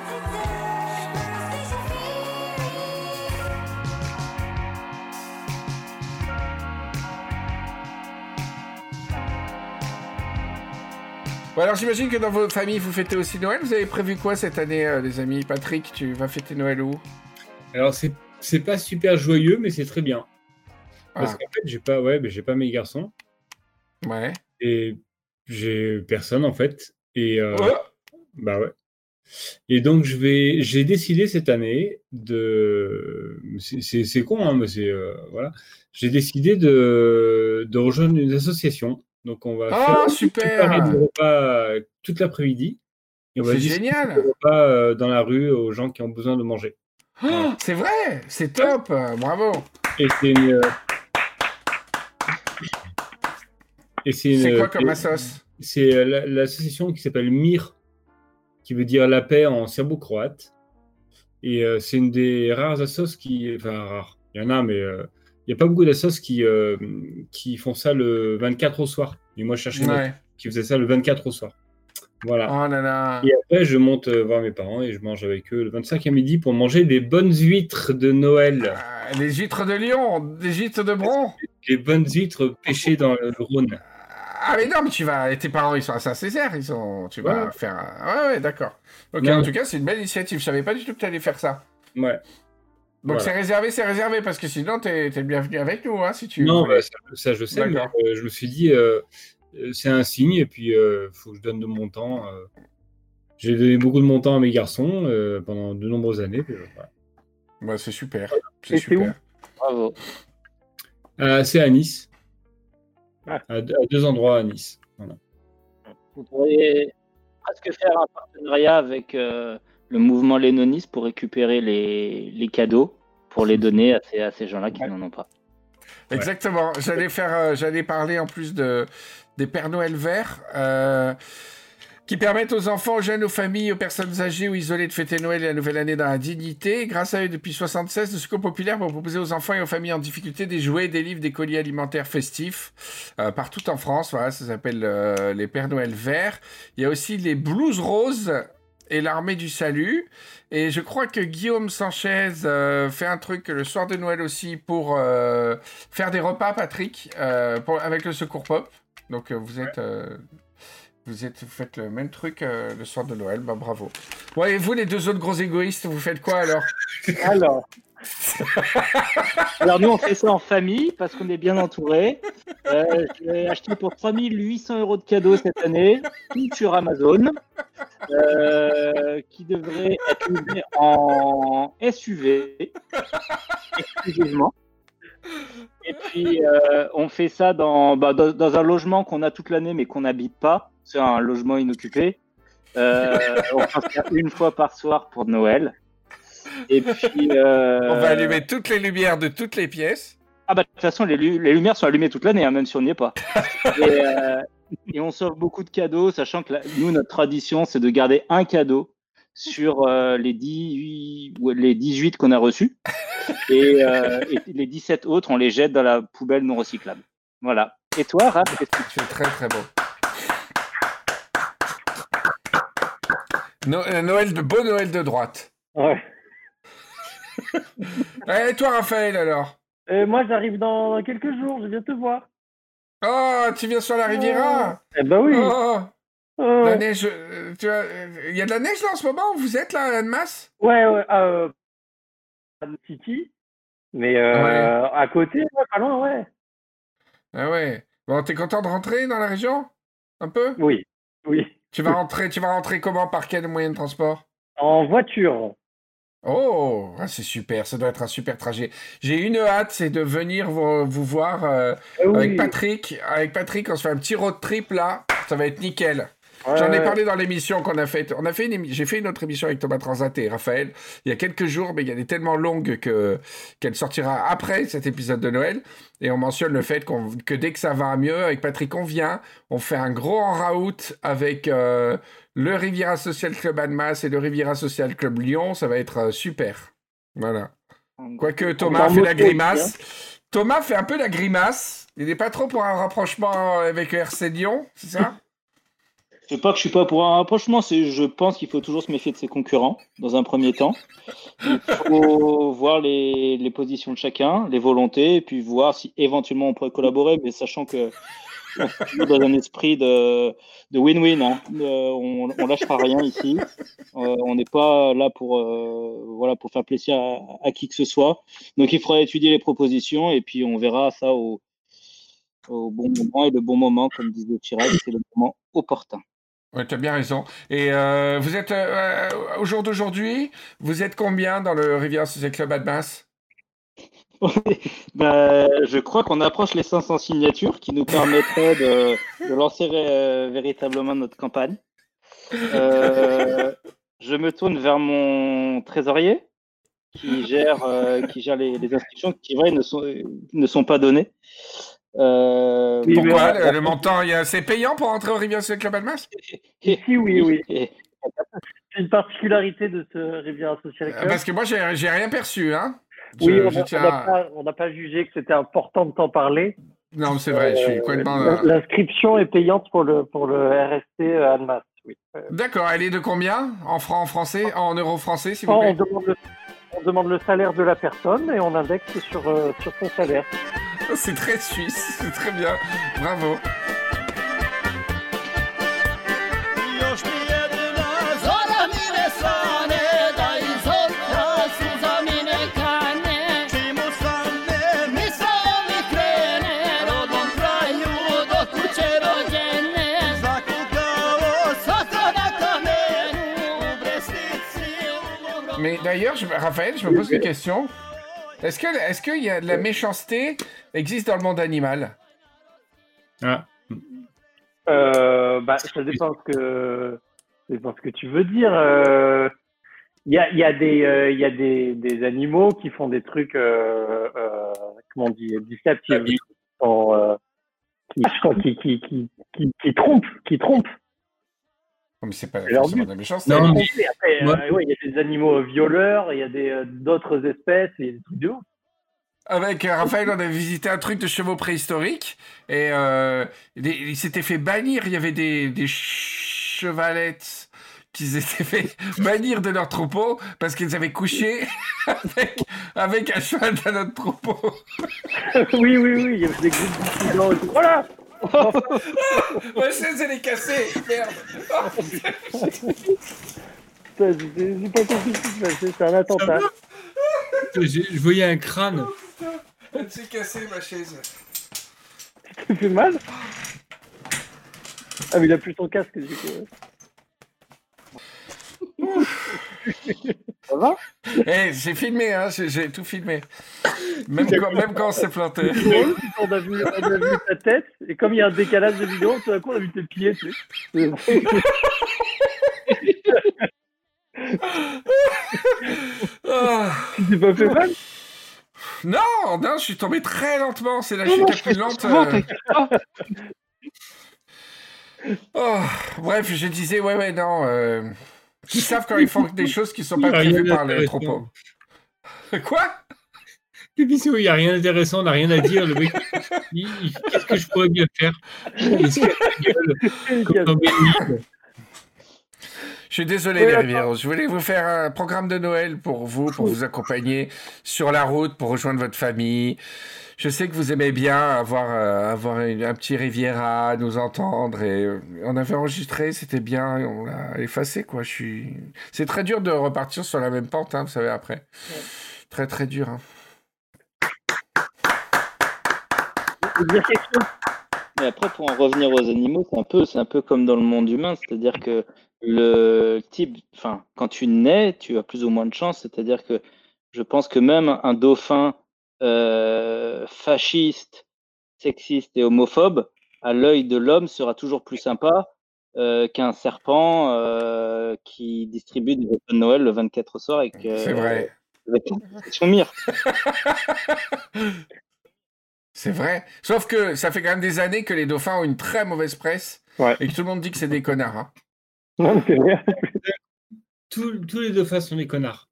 Bon, alors j'imagine que dans vos familles, vous fêtez aussi Noël. Vous avez prévu quoi cette année, euh, les amis? Patrick, tu vas fêter Noël où? Alors, c'est c'est pas super joyeux, mais c'est très bien. Parce Ah, qu'en fait, j'ai pas, ouais, mais j'ai pas mes garçons Ouais. et j'ai personne en fait. Et euh, Oh bah ouais. Et donc je vais, j'ai décidé cette année de, c'est- c'est c'est con, hein, mais c'est euh, voilà. J'ai décidé de de rejoindre une association. Donc on va Ah, faire super repas euh, toute l'après-midi. Et on va génial repas euh, dans la rue aux gens qui ont besoin de manger. Oh, C'est vrai C'est top Bravo Et c'est une. euh, c'est une. Quoi comme assos? C'est euh, la- l'association qui s'appelle MIR, qui veut dire la paix en serbo-croate. Et euh, c'est une des rares assos qui. Enfin, rares. Il y en a, mais euh, il n'y a pas beaucoup d'assos qui, euh, qui font ça le 24 au soir. Et moi, je cherchais Ouais. qui faisait ça le 24 au soir. Voilà. Oh là là Et après, je monte euh, voir mes parents et je mange avec eux le 25 à midi pour manger des bonnes huîtres de Noël. Ah, Les huîtres de Lyon, des huîtres de Bron Les bonnes huîtres pêchées dans le Rhône. Ah mais non, mais tu vas, tes parents ils sont à Saint-Césaire, ils sont, tu vas Ouais. faire, ouais ouais d'accord. Ok, Non. en tout cas c'est une belle initiative. Je savais pas du tout que tu allais faire ça. Ouais. Donc Voilà. c'est réservé, c'est réservé parce que sinon t'es, t'es le bienvenu avec nous, hein, si tu. Non, bah, ça, ça, je sais, mais euh, je me suis dit, euh, euh, c'est un signe, et puis il faut que je donne de mon temps. euh. J'ai donné beaucoup de mon temps à mes garçons euh, pendant de nombreuses années. euh, voilà. Bah, c'est super, c'est super. Bravo. Euh, c'est à Nice. Ah. À, deux- à deux endroits à Nice. Voilà. Vous pourriez presque faire un partenariat avec euh, le mouvement lénoniste pour récupérer les, les cadeaux pour les donner à ces, à ces gens-là qui n'en ont pas. Exactement. J'allais faire, euh, j'allais parler en plus de des Pères Noël verts. euh, qui permettent aux enfants, aux jeunes, aux familles, aux personnes âgées ou isolées de fêter Noël et la nouvelle année dans la dignité. Grâce à eux, depuis 76, le Secours populaire pour proposer aux enfants et aux familles en difficulté des jouets, des livres, des colis alimentaires festifs euh, partout en France. Voilà, ça s'appelle les Pères Noël verts. Il y a aussi les Blues Roses et l'armée du salut. Et je crois que Guillaume Sanchez euh, fait un truc le soir de Noël aussi pour euh, faire des repas, Patrick, euh, avec le Secours Pop. Donc vous êtes... vous, faites le même truc le soir de Noël, bah bravo. Ouais, et vous, les deux autres gros égoïstes, vous faites quoi alors? Alors, Alors nous, on fait ça en famille parce qu'on est bien entouré. Euh, J'ai acheté pour 3800 euros de cadeaux cette année, tout sur Amazon, euh, qui devrait être en SUV exclusivement. Et puis, euh, on fait ça dans, bah, dans, dans un logement qu'on a toute l'année mais qu'on n'habite pas. C'est un logement inoccupé. Euh, on fait ça une fois par soir pour Noël. Et puis, euh, On va allumer toutes les lumières de toutes les pièces. ah bah de toute façon les, lu- les lumières sont allumées toute l'année, hein, même si on n'y est pas. Et, euh, et on s'offre beaucoup de cadeaux, sachant que la- nous notre tradition c'est de garder un cadeau sur euh, les 18 ou les 18 qu'on a reçus et, euh, et les 17 autres on les jette dans la poubelle non recyclable. Voilà. Et toi, Raph, qu'est-ce que tu C'est très très beau. No- Noël de beau Noël de droite. ouais. Et toi, Raphaël, alors Euh, moi, j'arrive dans quelques jours, je viens te voir. Oh, tu viens sur la Riviera Eh ben oui. Oh, Euh, la neige. euh, tu vois, euh, il y a de la neige là en ce moment où vous êtes là, de masse? Ouais, ouais. Euh, à City. Mais euh, à côté, ouais, pas loin, ouais. Ah ouais. Bon, t'es content de rentrer dans la région Un peu? Oui, oui. Tu vas rentrer, tu vas rentrer comment? Par quel moyen de transport? En voiture. Oh, ah, c'est super, ça doit être un super trajet. J'ai une hâte, c'est de venir vous, vous voir euh, Ah oui. avec Patrick. Avec Patrick, on se fait un petit road trip là, ça va être nickel. Ouais, J'en ai parlé dans l'émission qu'on a faite. On a fait une j'ai fait une autre émission avec Thomas Transat et Raphaël il y a quelques jours, mais elle est tellement longue que qu'elle sortira après cet épisode de Noël. Et on mentionne le fait qu'on que dès que ça va mieux, avec Patrick, on vient, on fait un gros en route avec euh, le Riviera Social Club Annemasse et le Riviera Social Club Lyon. Ça va être euh, super. Voilà. Quoique Thomas fait la grimace. Thomas fait un peu la grimace. Il n'est pas trop pour un rapprochement avec le RC Lyon, c'est ça? C'est pas que je suis pas pour un rapprochement, je pense qu'il faut toujours se méfier de ses concurrents dans un premier temps. Il faut voir les, positions de chacun, les volontés, et puis voir si éventuellement on pourrait collaborer, mais sachant que dans un esprit de win-win. hein. Euh, on, on lâchera rien ici. Euh, on n'est pas là pour euh, faire plaisir à, à qui que ce soit. Donc il faudra étudier les propositions et puis on verra ça au au bon moment et le bon moment, comme disait Chirac, c'est le moment opportun. Ouais, tu as bien raison. Et euh, vous êtes, euh, au jour d'aujourd'hui, vous êtes combien dans le Riviera Social Club Admas je crois qu'on approche les 500 signatures qui nous permettraient de, lancer euh, véritablement notre campagne. Euh, je me tourne vers mon trésorier qui gère, euh, qui gère les, inscriptions qui vrai, ne, sont, ne sont pas données. Euh, Oui, Pourquoi mais- le, le montant, c'est payant pour entrer au Social Club Admas Ici, oui, oui. C'est une particularité de ce Riviera Social Club. Parce que moi, j'ai rien perçu. Hein Je- oui, on n'a pas, jugé que c'était important de t'en parler. Non, c'est vrai, je suis Euh, complètement. L'inscription est payante pour le, pour le RST Annemasse. Oui. Euh, D'accord, elle est de combien? En francs en français? En euros français, s'il vous on, plaît? demande le, on demande le salaire de la personne et on indexe sur, euh, sur son salaire. C'est très suisse, c'est très bien. Bravo. Mais d'ailleurs, je- Raphaël, je me pose une question. Est-ce que, est-ce qu'il y a de la méchanceté existe dans le monde animal? Ah. Euh, bah, ça dépend ce que, ça dépend ce que tu veux dire. Euh, Il y, a, il y a, des, euh, il y a des, des animaux qui font des trucs, euh, euh, comment on dit, sont, euh, qui, qui, qui, qui trompent, qui trompent. Non, mais c'est pas C'est leur forcément but. de la méchanceté. Non, mais- Trompés. Après, euh, ouais, il y a des animaux violeurs, il y a des, euh, d'autres espèces, il y a des trucs de ouf. Avec euh, Raphaël, on avait visité un truc de chevaux préhistoriques et euh, ils s'étaient fait bannir. Il y avait des, des chevalettes qui s'étaient fait bannir de leur troupeau parce qu'ils avaient couché avec, avec un cheval d'un autre troupeau. oui, oui, oui, il y avait des groupes tout. Voilà! Ma chaise, elle est cassée. Merde. J'ai pas compris ce qui se passait, c'est un attentat. Je voyais un crâne. Elle s'est cassée, ma chaise. Ça fait mal Ah, mais il a plus son casque, du coup. Ça va? Eh, j'ai filmé, hein, j'ai tout filmé. Même quand, même quand on s'est planté. on a, vu, on a vu ta tête, et comme il y a un décalage de vidéo, tout d'un coup, on a vu tes pieds, tu sais. Tu t'es pas fait mal? Non, non, je suis tombé très lentement. C'est la Non, chute non, la plus lente. souvent, euh. Oh, bref, je disais, ouais, ouais, non. euh, Ils savent quand ils font des choses qui sont pas prévues par les troupeaux. Quoi? L'émission, il n'y a rien d'intéressant, on n'a rien à dire. Le mec, qu'est-ce que je pourrais bien faire? Je suis désolé, Oui, les. Rivieros. Je voulais vous faire un programme de Noël pour vous, pour vous accompagner sur la route, pour rejoindre votre famille. Je sais que vous aimez bien avoir, euh, avoir une- un petit Riviera, nous entendre. Et euh, on avait enregistré, c'était bien. et On l'a effacé, quoi. Je suis. C'est très dur de repartir sur la même pente, hein, vous savez, après. Très, très dur. hein. Je veux dire quelque chose Mais après, pour en revenir aux animaux, c'est un peu, c'est un peu comme dans le monde humain, c'est-à-dire que le type, enfin, quand tu nais, tu as plus ou moins de chance, c'est-à-dire que je pense que même un dauphin euh, fasciste, sexiste et homophobe, à l'œil de l'homme, sera toujours plus sympa euh, qu'un serpent euh, qui distribue des repas de Noël le 24 au soir avec, C'est euh, vrai. avec son mire. C'est vrai. Sauf que ça fait quand même des années que les dauphins ont une très mauvaise presse Ouais. et que tout le monde dit que c'est des connards. hein. Non, mais c'est vrai. Tous, tous les dauphins sont des connards.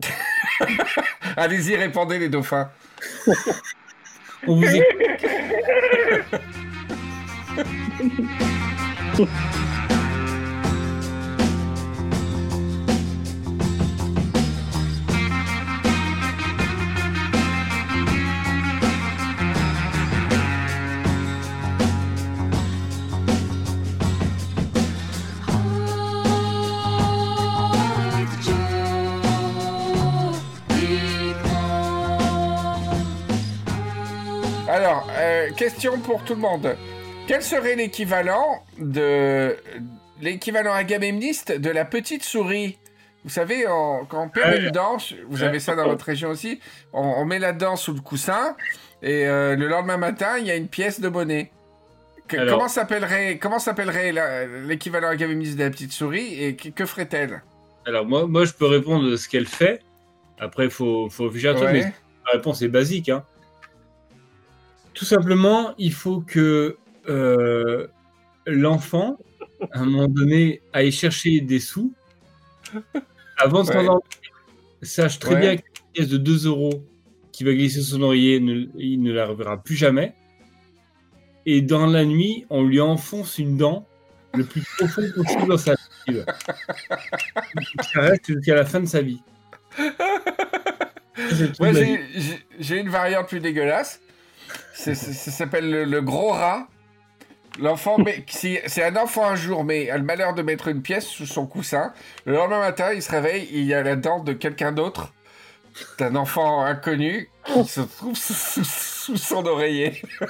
Allez-y, répandez les dauphins. On vous écoute. Alors, euh, question pour tout le monde. Quel serait l'équivalent de l'équivalent agamemniste de la petite souris? Vous savez, on- quand on perd une dent, vous avez ça dans votre région aussi, on, on met la dent sous le coussin et euh, le lendemain matin, il y a une pièce de. Que- Alors- comment s'appellerait comment s'appellerait l'équivalent agamemniste de la petite souris et que, que ferait-elle? Alors, moi, moi, je peux répondre de ce qu'elle fait. Après, il faut, faut à un truc, mais la réponse est basique. hein. Tout simplement, il faut que euh, l'enfant, à un moment donné, aille chercher des sous avant de Ouais. s'endormir. Sache très Ouais. bien qu'une pièce de 2 euros qui va glisser son oreiller, ne- il ne la reverra plus jamais. Et dans la nuit, on lui enfonce une dent le plus profond possible dans sa vie. Ça reste jusqu'à la fin de sa vie. Moi, j'ai une variante plus dégueulasse. Ça s'appelle le, gros rat. L'enfant, c'est un enfant un jour, mais a le malheur de mettre une pièce sous son coussin. Le lendemain matin, il se réveille, il y a la dent de quelqu'un d'autre, d'un enfant inconnu, qui se trouve sous- sous son oreiller.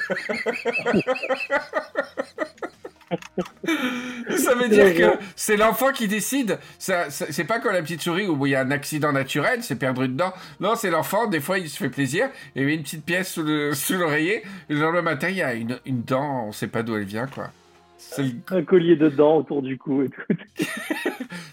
Ça veut dire que c'est l'enfant qui décide. Ça, ça- c'est pas comme la petite souris où il y a un accident naturel, c'est perdre une dent. Non, c'est l'enfant, des fois il se fait plaisir, il met une petite pièce sous le- sous l'oreiller, et le lendemain matin il y a une, une dent, on sait pas d'où elle vient quoi. Le- Un collier de dents autour du cou et tout.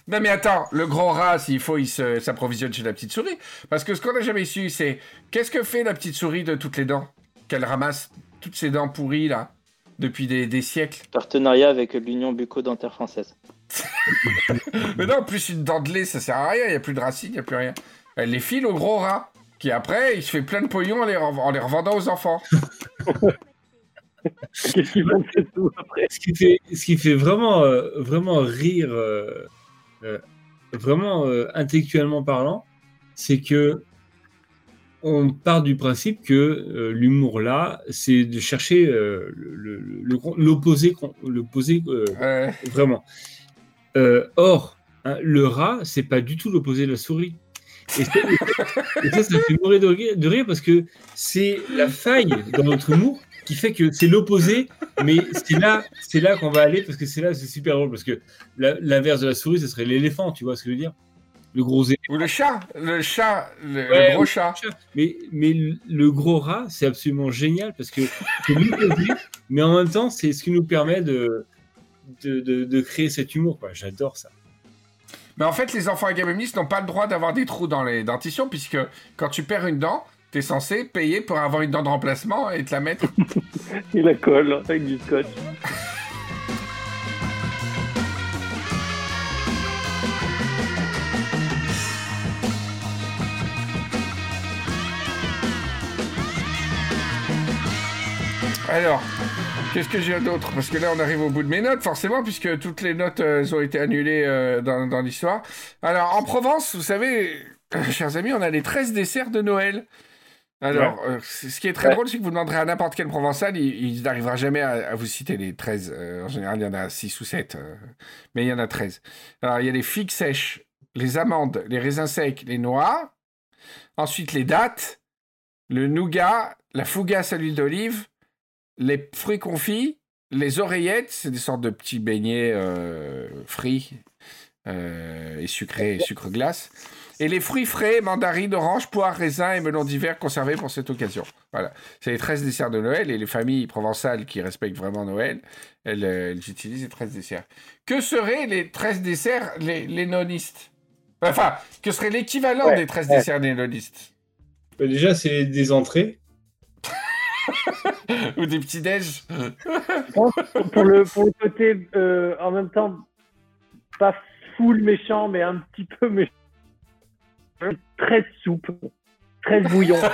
Non mais attends, le gros rat, s'il faut, il se- s'approvisionne chez la petite souris. Parce que ce qu'on n'a jamais su, c'est qu'est-ce que fait la petite souris de toutes les dents? Qu'elle ramasse toutes ces dents pourries là, depuis des, des siècles. Partenariat avec l'Union bucco-dentaire française. Mais non, plus une dent de lait, ça sert à rien, il n'y a plus de racines, il n'y a plus rien. Elle les file au gros rat, qui après, il se fait plein de pognon en les, rev- en les revendant aux enfants. Après ce qui fait, ce qui fait vraiment, euh, vraiment rire, euh, euh, vraiment euh, intellectuellement parlant, c'est que on part du principe que euh, l'humour là, c'est de chercher euh, l'opposé, euh, vraiment. Or, hein, le rat, c'est pas du tout l'opposé de la souris. Et ça, et ça, ça fait mourir de rire, de rire parce que c'est la faille dans notre humour qui fait que c'est l'opposé, mais c'est là, c'est là qu'on va aller parce que c'est là, c'est super drôle parce que l'inverse de la souris, ce serait l'éléphant, tu vois ce que je veux dire? Le gros éléphant. ou le chat, le chat, le, gros chat. Mais, mais le gros rat, c'est absolument génial parce que c'est l'opposé, mais en même temps, c'est ce qui nous permet de, de, de, de créer cet humour. quoi. J'adore ça. Mais en fait, les enfants agamemnistes n'ont pas le droit d'avoir des trous dans les dentitions, puisque quand tu perds une dent, t'es censé payer pour avoir une dent de remplacement et te la mettre. Il la colle avec du scotch. Alors, qu'est-ce que j'ai d'autre? Parce que là, on arrive au bout de mes notes, forcément, puisque toutes les notes euh, elles ont été annulées euh, dans, dans l'histoire. Alors, en Provence, vous savez, chers amis, on a les 13 desserts de Noël. Alors, euh, ce qui est très Ouais. drôle, c'est que vous demanderez à n'importe quel Provençal, il, il n'arrivera jamais à, à vous citer les 13. Euh, en général, il y en a 6 ou 7, mais il y en a 13. Alors, il y a les figues sèches, les amandes, les raisins secs, les noix. Ensuite, les dattes, le nougat, la fougasse à l'huile d'olive, les fruits confits, les oreillettes, c'est des sortes de petits beignets euh, frits euh, et sucrés, sucre glace. Et les fruits frais, mandarines, oranges, poires, raisins et melons d'hiver conservés pour cette occasion. Voilà. C'est les 13 desserts de Noël et les familles provençales qui respectent vraiment Noël, elles, euh, elles utilisent les 13 desserts. Que seraient les 13 desserts les, les nonistes? Enfin, que serait l'équivalent Ouais, des 13 ouais. desserts des nonistes? Bah, déjà, c'est des entrées. Ou des petits déj pour le, pour le côté, euh, en même temps, pas full méchant, mais un petit peu méchant. Très soupe, très bouillon.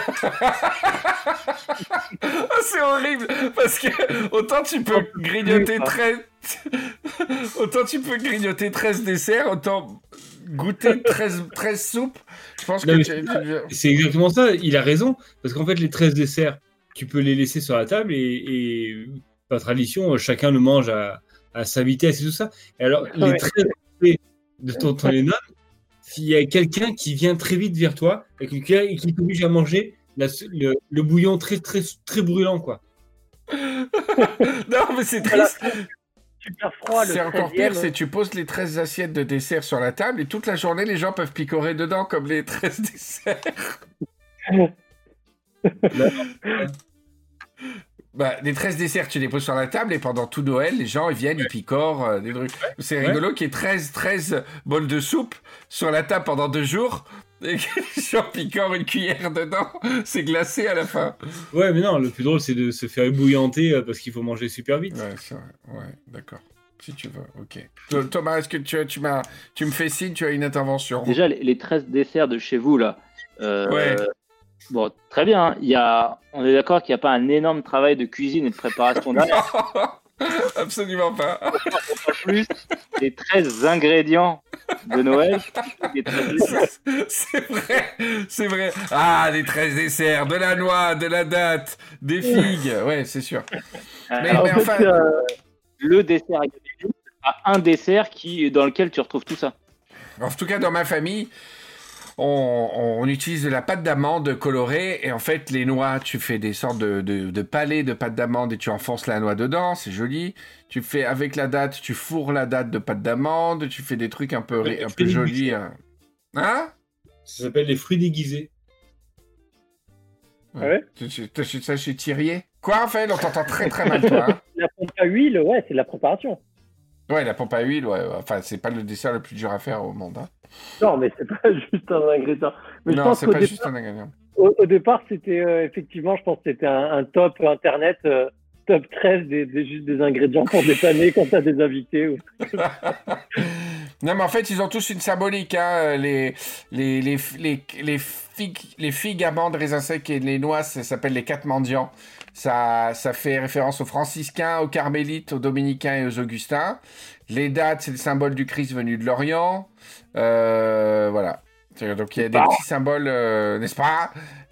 Ah, c'est horrible parce que autant tu peux grignoter 13 autant tu peux grignoter 13 desserts autant goûter 13, 13 soupes je pense que Non, tu- C'est exactement ça, il a raison. Parce qu'en fait, les 13 desserts, tu peux les laisser sur la table et, et par tradition, chacun le mange à, à sa vitesse et tout ça. Et alors, les Ouais. 13 entrées de Tonton Lennon, s'il y a quelqu'un qui vient très vite vers toi et qui t'oblige à manger la- le, le bouillon très, très, très brûlant, quoi. non mais c'est triste Super froid, le c'est encore 13e. pire c'est tu poses les 13 assiettes de dessert sur la table et toute la journée les gens peuvent picorer dedans comme les 13 desserts Bah, les 13 desserts, tu les poses sur la table et pendant tout Noël, les gens ils viennent, ils picorent euh, des trucs. C'est Ouais. rigolo qu'il y ait 13, 13 bols de soupe sur la table pendant deux jours et que les gens picorent une cuillère dedans. C'est glacé à la fin. Ouais, mais non, le plus drôle, c'est de se faire ébouillanter euh, parce qu'il faut manger super vite. Ouais, c'est vrai. Ouais, d'accord. Si tu veux, ok. Th- Thomas, est-ce que tu, tu, m'as, tu me fais signe, tu as une intervention Déjà, les, les 13 desserts de chez vous, là. euh, Ouais. Bon, très bien. hein. Il y a, on est d'accord qu'il n'y a pas un énorme travail de cuisine et de préparation derrière. Absolument pas. En plus, les 13 ingrédients de Noël, les 13 desserts. C'est vrai, c'est vrai. Ah, les 13 desserts, de la noix, de la date, des figues. Ouais, c'est sûr. Mais- Euh, En mais fait, enfin- euh, le dessert a un dessert qui, dans lequel tu retrouves tout ça. En tout cas, dans ma famille, on, on utilise de la pâte d'amande colorée et en fait, les noix, tu fais des sortes de, de, de palets de pâte d'amande et tu enfonces la noix dedans, c'est joli. Tu fais avec la date, tu fourres la date de pâte d'amande, tu fais des trucs un peu, Ouais, un jolis. hein. Hein? Ça s'appelle les fruits déguisés. Ouais. Tu achètes ça chez Thierry Quoi, Raphaël On t'entend très très mal, toi. hein la pompe à huile, ouais, c'est de la préparation. Ouais, la pompe à huile, ouais. Enfin, c'est pas le dessert le plus dur à faire au monde. hein. Non, mais c'est pas juste un ingrédient. Mais Non, c'est pas départ, juste un ingrédient. au, au départ, c'était euh, effectivement, je pense que c'était un, un top internet, euh, top 13 des, des, juste des ingrédients pour dépanner quand t'as des invités. ou- Non, mais en fait, ils ont tous une symbolique. Hein. Les, les, les, les, les, figues, les figues, amandes, raisins secs et les noix, ça s'appelle les quatre mendiants. Ça, ça fait référence aux franciscains, aux carmélites, aux dominicains et aux augustins. Les dates, c'est le symbole du Christ venu de l'Orient. Euh, voilà. Donc il y a des Ah. petits symboles, euh, n'est-ce pas?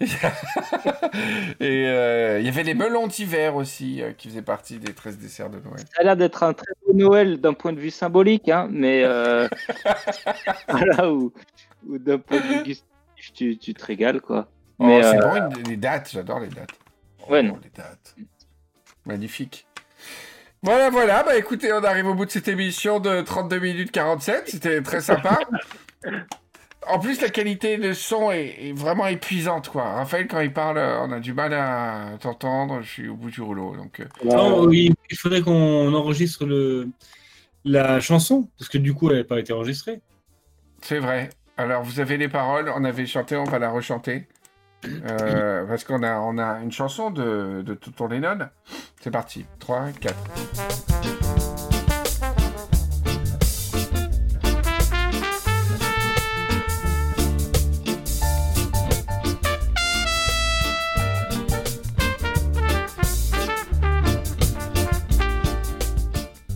Et euh, il y avait les melons d'hiver aussi, euh, qui faisaient partie des 13 desserts de Noël. Ça a l'air d'être un très beau Noël d'un point de vue symbolique, hein, mais voilà, ou, d'un point de vue gustatif, tu, tu te régales, quoi. Oh, c'est bon, les dates, j'adore les dates. Ouais, non. les dates. Magnifique. Voilà, voilà, bah écoutez, on arrive au bout de cette émission de 32 minutes 47, c'était très sympa. En plus, la qualité de son est, est vraiment épuisante, quoi. Raphaël, quand il parle, euh, on a du mal à t'entendre, je suis au bout du rouleau, donc... euh, Non, oui, il faudrait qu'on enregistre le, la chanson, parce que du coup, elle n'a pas été enregistrée. C'est vrai. Alors, vous avez les paroles, on avait chanté, on va la rechanter. Euh, parce qu'on a, une chanson de, de Tonton Lennon. C'est parti. 3, 4.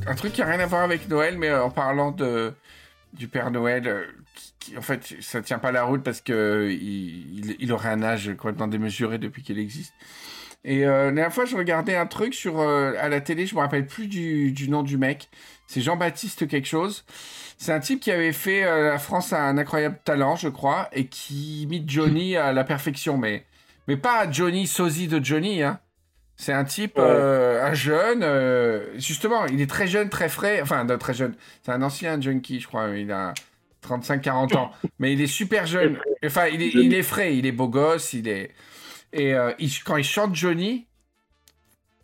Un truc qui n'a rien à voir avec Noël, mais en parlant du Père Noël, euh, qui, en fait, ça tient pas la route parce que il, il- il aurait un âge complètement démesuré depuis qu'il existe. Et euh, la dernière fois, je regardais un truc sur euh, à la télé, je me rappelle plus du, du nom du mec. C'est Jean-Baptiste quelque chose. C'est un type qui avait fait euh, la France a un incroyable talent, je crois, et qui imite Johnny à la perfection, mais mais pas Johnny sosie de Johnny, hein. C'est un type, Ouais. un jeune, justement, il est très jeune, très frais, enfin, très jeune, c'est un ancien junkie, je crois, il a 35-40 ans, mais il est super jeune, enfin, il est, il est frais, il est beau gosse, il est... Et euh, il- quand il chante Johnny,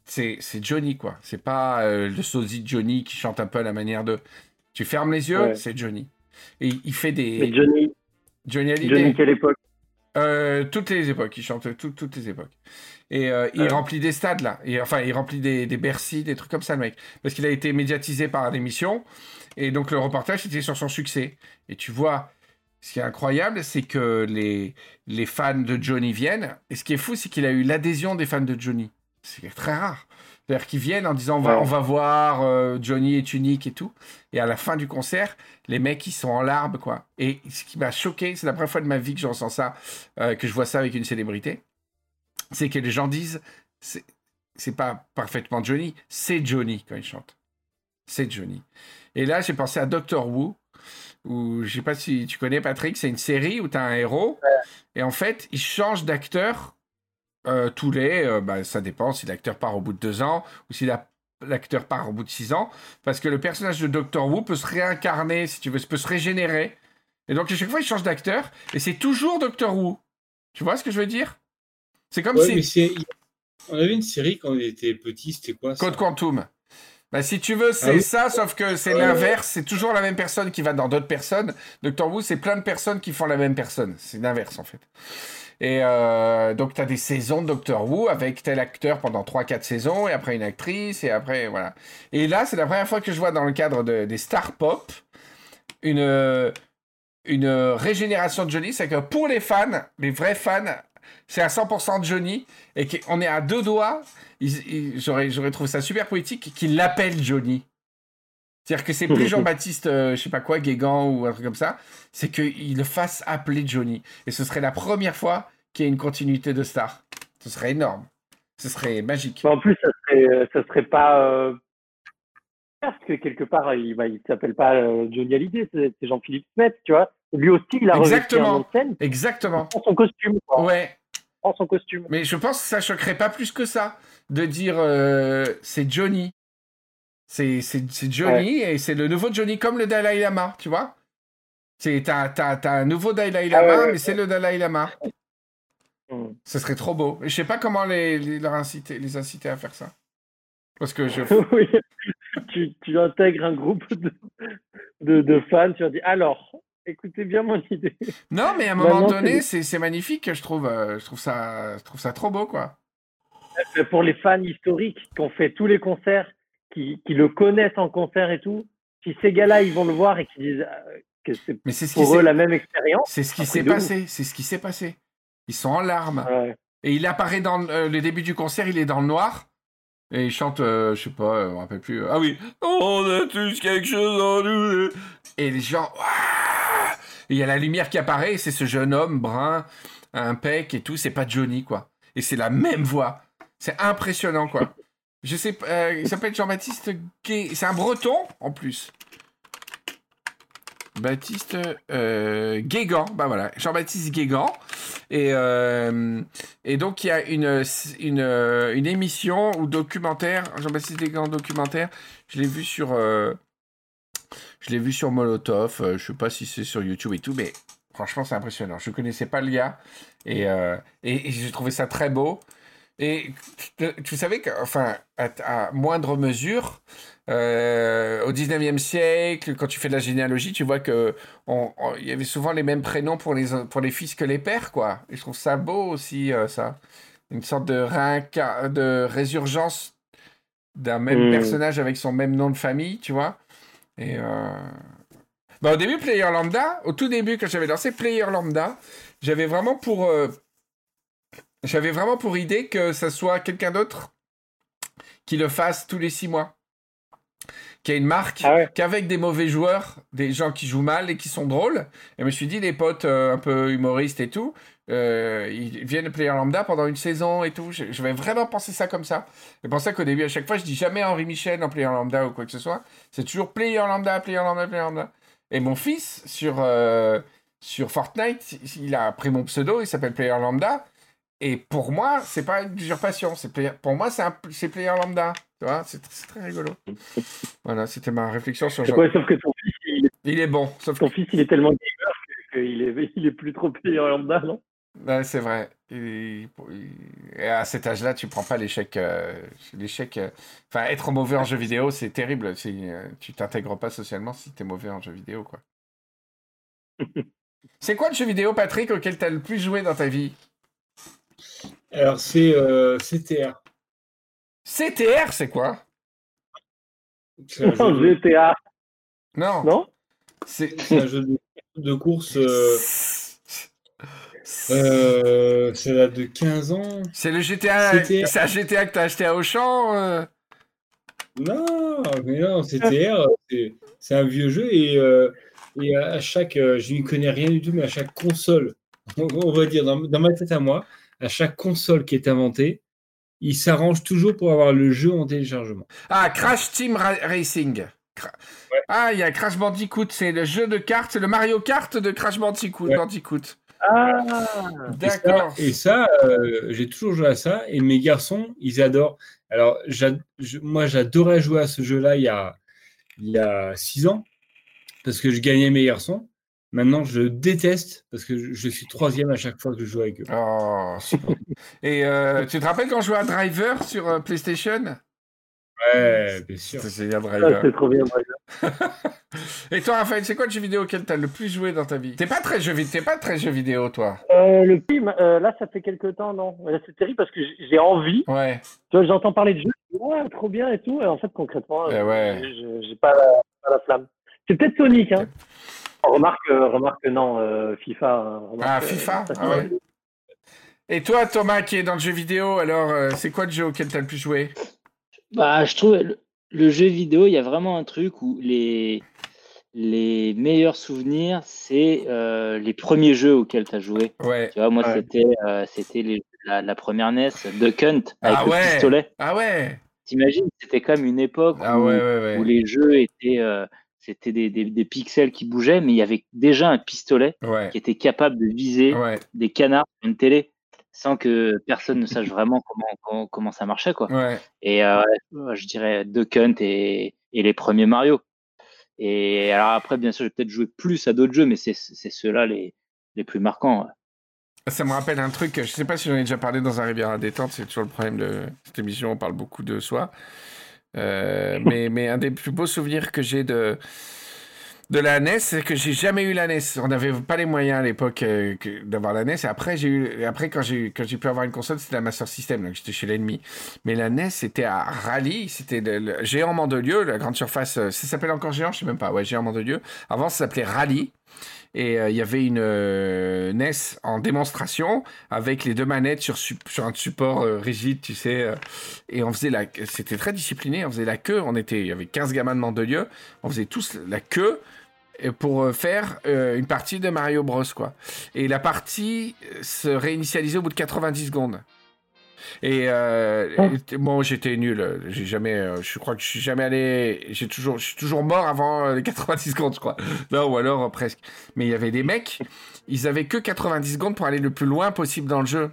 c'est Johnny, quoi. C'est pas euh, le sosie de Johnny qui chante un peu à la manière de... Tu fermes les yeux, Ouais. c'est Johnny. Et il fait des... Mais Johnny, Johnny Hallyday. Johnny, quelle époque? Euh, toutes les époques, il chante tout- toutes les époques. Et euh, il Ouais. remplit des stades là, et, enfin il remplit des, des Bercy, des trucs comme ça le mec, parce qu'il a été médiatisé par l'émission, et donc le reportage était sur son succès. Et tu vois, ce qui est incroyable, c'est que les, les fans de Johnny viennent, et ce qui est fou, c'est qu'il a eu l'adhésion des fans de Johnny. C'est très rare. C'est-à-dire qu'ils viennent en disant on va, Ouais. on va voir, euh, Johnny est unique et tout. Et à la fin du concert, les mecs ils sont en larmes quoi. Et ce qui m'a choqué, c'est la première fois de ma vie que je ressens ça, euh, que je vois ça avec une célébrité, c'est que les gens disent c'est pas parfaitement Johnny, c'est Johnny quand il chante. C'est Johnny. Et là, j'ai pensé à Doctor Who, où je sais pas si tu connais Patrick, c'est une série où tu as un héros, et en fait, il change d'acteur euh, tous les. euh, bah, ça dépend si l'acteur part au bout de deux ans ou si la- l'acteur part au bout de six ans, parce que le personnage de Doctor Who peut se réincarner, si tu veux, peut se régénérer. Et donc, à chaque fois, il change d'acteur, et c'est toujours Doctor Who. Tu vois ce que je veux dire? C'est comme Ouais, si. On avait une série quand on était petit, c'était quoi ça? Code Quantum. Bah, si tu veux, c'est Ah oui. ça, sauf que c'est l'inverse. C'est toujours la même personne qui va dans d'autres personnes. Doctor Who, c'est plein de personnes qui font la même personne. C'est l'inverse, en fait. Et euh, donc, tu as des saisons de Doctor Who avec tel acteur pendant 3-4 saisons, et après une actrice, et après, voilà. Et là, c'est la première fois que je vois dans le cadre de- des stars pop une, euh, une régénération de Johnny. C'est que pour les fans, les vrais fans, c'est à 100% Johnny, et qu'on est à deux doigts j'aurais, j'aurais trouvé ça super poétique qu'il l'appelle Johnny. C'est-à-dire que c'est plus Jean-Baptiste, euh, je sais pas quoi, Guégan ou un truc comme ça, c'est qu'il le fasse appeler Johnny. Et ce serait la première fois qu'il y ait une continuité de star. Ce serait énorme. Ce serait magique. Bah, En plus, ça serait, euh, ça serait pas. euh, Parce que quelque part, il, bah, il s'appelle pas euh, Johnny Hallyday, c'est c'est Jean-Philippe Smith, tu vois. Lui aussi, il a un Exactement. scène. Exactement. Prend son costume. quoi. Ouais. Prend son costume. Mais je pense que ça choquerait pas plus que ça de dire euh, c'est Johnny. C'est, Johnny et c'est le nouveau Johnny comme le Dalai Lama, tu vois? C'est, t'as, t'as, t'as un nouveau Dalai Ah Lama, ouais, ouais. mais c'est le Dalai Lama. Hmm. Ce serait trop beau. Je sais pas comment les, les, leur inciter, les inciter à faire ça. Parce que je... oui. tu, tu intègres un groupe de, de, de fans, tu leur dis alors, écoutez bien mon idée. Non, mais à un moment donné, c'est- magnifique. Je trouve, euh, je, trouve ça, je trouve ça trop beau, quoi. Mais Pour les fans historiques qui ont fait tous les concerts, qui, qui le connaissent en concert et tout, si ces gars-là, ils vont le voir et qu'ils disent euh, que c'est ce pour eux la même expérience, c'est ce qui un s'est passé. C'est ce qui s'est passé. Ils sont en larmes. ouais. Et il apparaît dans euh, le début du concert, il est dans le noir. Et il chante, euh, je sais pas, euh, je me rappelle plus. euh, ah oui, on a tous quelque chose en nous. Et les gens, il y a la lumière qui apparaît, c'est ce jeune homme brun, impec et tout, c'est pas Johnny, quoi. Et c'est la même voix. C'est impressionnant, quoi. Je sais pas, euh, il s'appelle Jean-Baptiste Gay. C'est un breton, en plus. Baptiste euh, Guégan, bah voilà, Jean-Baptiste Guégan. Et, euh, donc, il y a une émission ou documentaire, Jean-Baptiste Guégan documentaire, je l'ai vu sur, euh, je l'ai vu sur Molotov, euh, je sais pas si c'est sur YouTube et tout, mais franchement, c'est impressionnant. Je connaissais pas le gars et, euh, et, et j'ai trouvé ça très beau. Et tu, tu savais que, enfin, à, à moindre mesure, euh, au 19e siècle, quand tu fais de la généalogie, tu vois que on- il y avait souvent les mêmes prénoms pour les, pour les fils que les pères, quoi. Et je trouve ça beau aussi, euh, ça. Une sorte de, réinca- de résurgence d'un même Mm. personnage avec son même nom de famille, tu vois. Et bah, au début, Player Lambda, au tout début, quand j'avais lancé Player Lambda, j'avais vraiment pour. euh, J'avais vraiment pour idée que ça soit quelqu'un d'autre qui le fasse tous les six mois. Qui a une marque, Ah ouais. qu'avec des mauvais joueurs, des gens qui jouent mal et qui sont drôles. Et je me suis dit, les potes euh, un peu humoristes et tout, euh, ils viennent Player Lambda pendant une saison et tout. Je, je vais vraiment penser ça comme ça. C'est pour ça qu'au début, à chaque fois, je dis jamais Henri Michel en Player Lambda ou quoi que ce soit. C'est toujours Player Lambda, Player Lambda, Player Lambda. Et mon fils, sur, euh, sur Fortnite, il a pris mon pseudo, il s'appelle Player Lambda. Et pour moi, c'est pas une usurpation. C'est player- Pour moi, c'est un... c'est player lambda. Tu vois, c'est c'est très rigolo. Voilà, c'était ma réflexion sur. Ouais, sauf que ton fils, il, Il est bon, sauf que ton fils, il est tellement gamer qu'il est, il est plus trop player lambda, non? Ouais, c'est vrai. Et à cet âge-là, tu prends pas l'échec. euh, l'échec. euh, Enfin, être mauvais en jeu vidéo, c'est terrible. C'est, euh, tu t'intègres pas socialement si t'es mauvais en jeu vidéo, quoi. c'est quoi le jeu vidéo, Patrick, auquel t'as le plus joué dans ta vie? Alors, c'est euh, CTR. CTR, c'est quoi? C'est un, jeu de- GTA, Non. non? C'est. c'est un jeu de, de course. Euh, ça date de 15 ans. C'est le GTA. CTR. C'est un GTA que t'as acheté à Auchan euh Non, mais non, CTR, c'est- c'est un vieux jeu et, euh, et à chaque, euh, je n'y connais rien du tout, mais à chaque console, on, on va dire dans, dans ma tête à moi, à chaque console qui est inventée, il s'arrange toujours pour avoir le jeu en téléchargement. Ah, Crash Team Ra- Racing. Cra- Ah, il y a Crash Bandicoot, c'est le jeu de cartes, le Mario Kart de Crash Bandicoot. Ouais. Bandicoot. Ah D'accord. Et ça, euh, j'ai toujours joué à ça et mes garçons, ils adorent. Alors, moi, j'adorais jouer à ce jeu-là il y a, il y a six ans parce que je gagnais mes garçons. Maintenant, je le déteste parce que je, je suis troisième à chaque fois que je joue avec eux. Oh, super. Et euh, tu te rappelles quand je jouais à Driver sur euh, PlayStation? Ouais, bien sûr. C'est trop bien. Driver. Et toi, Raphaël, c'est quoi le jeu vidéo auquel t'as le plus joué dans ta vie? T'es pas très jeu vidéo, pas très jeu vidéo, toi. Euh, le film, euh, là, ça fait quelques temps, non Là, C'est terrible parce que j'ai envie. Ouais. Tu vois, j'entends parler de jeu, je dis, ouais, trop bien et tout. Et en fait, concrètement, Eh euh, ouais. j'ai- pas, la- pas la flamme. C'est peut-être Sonic, hein. Remarque, euh, remarque que non, euh, FIFA. hein, remarque, Ah, euh, FIFA, ah ouais. Et toi, Thomas, qui est dans le jeu vidéo, alors, euh, c'est quoi le jeu auquel t'as le plus joué? Bah, je trouve le, jeu vidéo, il y a vraiment un truc où les, les meilleurs souvenirs, c'est euh, les premiers jeux auxquels tu as joué. Ouais. Tu vois, moi, Ouais. c'était euh, c'était les- la, la première NES, Duck Hunt, avec Ah le ouais. pistolet. Ah ouais T'imagines, c'était comme une époque Ah où, ouais, ouais, où ouais. les jeux étaient, euh, c'était des, des, des pixels qui bougeaient, mais il y avait déjà un pistolet Ouais. qui était capable de viser Ouais, des canards sur une télé sans que personne ne sache vraiment comment, comment, comment ça marchait, quoi. ouais. Et euh, je dirais Duck Hunt et, et les premiers Mario. Et alors après, bien sûr, j'ai peut-être joué plus à d'autres jeux, mais c'est ceux-là les, les plus marquants. ouais. Ça me rappelle un truc, je sais pas si j'en ai déjà parlé dans un Rivière à détente, c'est toujours le problème de cette émission, on parle beaucoup de soi. Euh, mais, mais un des plus beaux souvenirs que j'ai de, de la NES, c'est que j'ai jamais eu la NES. On n'avait pas les moyens à l'époque euh, d'avoir la NES. Après, j'ai eu, après quand j'ai pu avoir une console, c'était la Master System, donc j'étais chez l'ennemi. Mais la NES, c'était à Raleigh, c'était le, Géant Mandelieu, la grande surface. euh, Ça s'appelle encore Géant, je sais même pas. Ouais, Géant Mandelieu. Avant, ça s'appelait Raleigh. Et euh, il y avait une NES en démonstration avec les deux manettes sur, un support rigide, tu sais. et on faisait la. C'était très discipliné. On faisait la queue. On était. Il y avait 15 gamins de Mandelieu. On faisait tous la queue pour euh, faire euh, une partie de Mario Bros. Quoi. Et la partie euh, se réinitialisait au bout de 90 secondes. Et euh, et- bon, j'étais nul. J'ai jamais, euh, je crois que je suis jamais allé. J'ai toujours, je suis toujours mort avant euh, les 90 secondes, je crois. Non, ou alors euh, presque. Mais il y avait des mecs, ils avaient que 90 secondes pour aller le plus loin possible dans le jeu.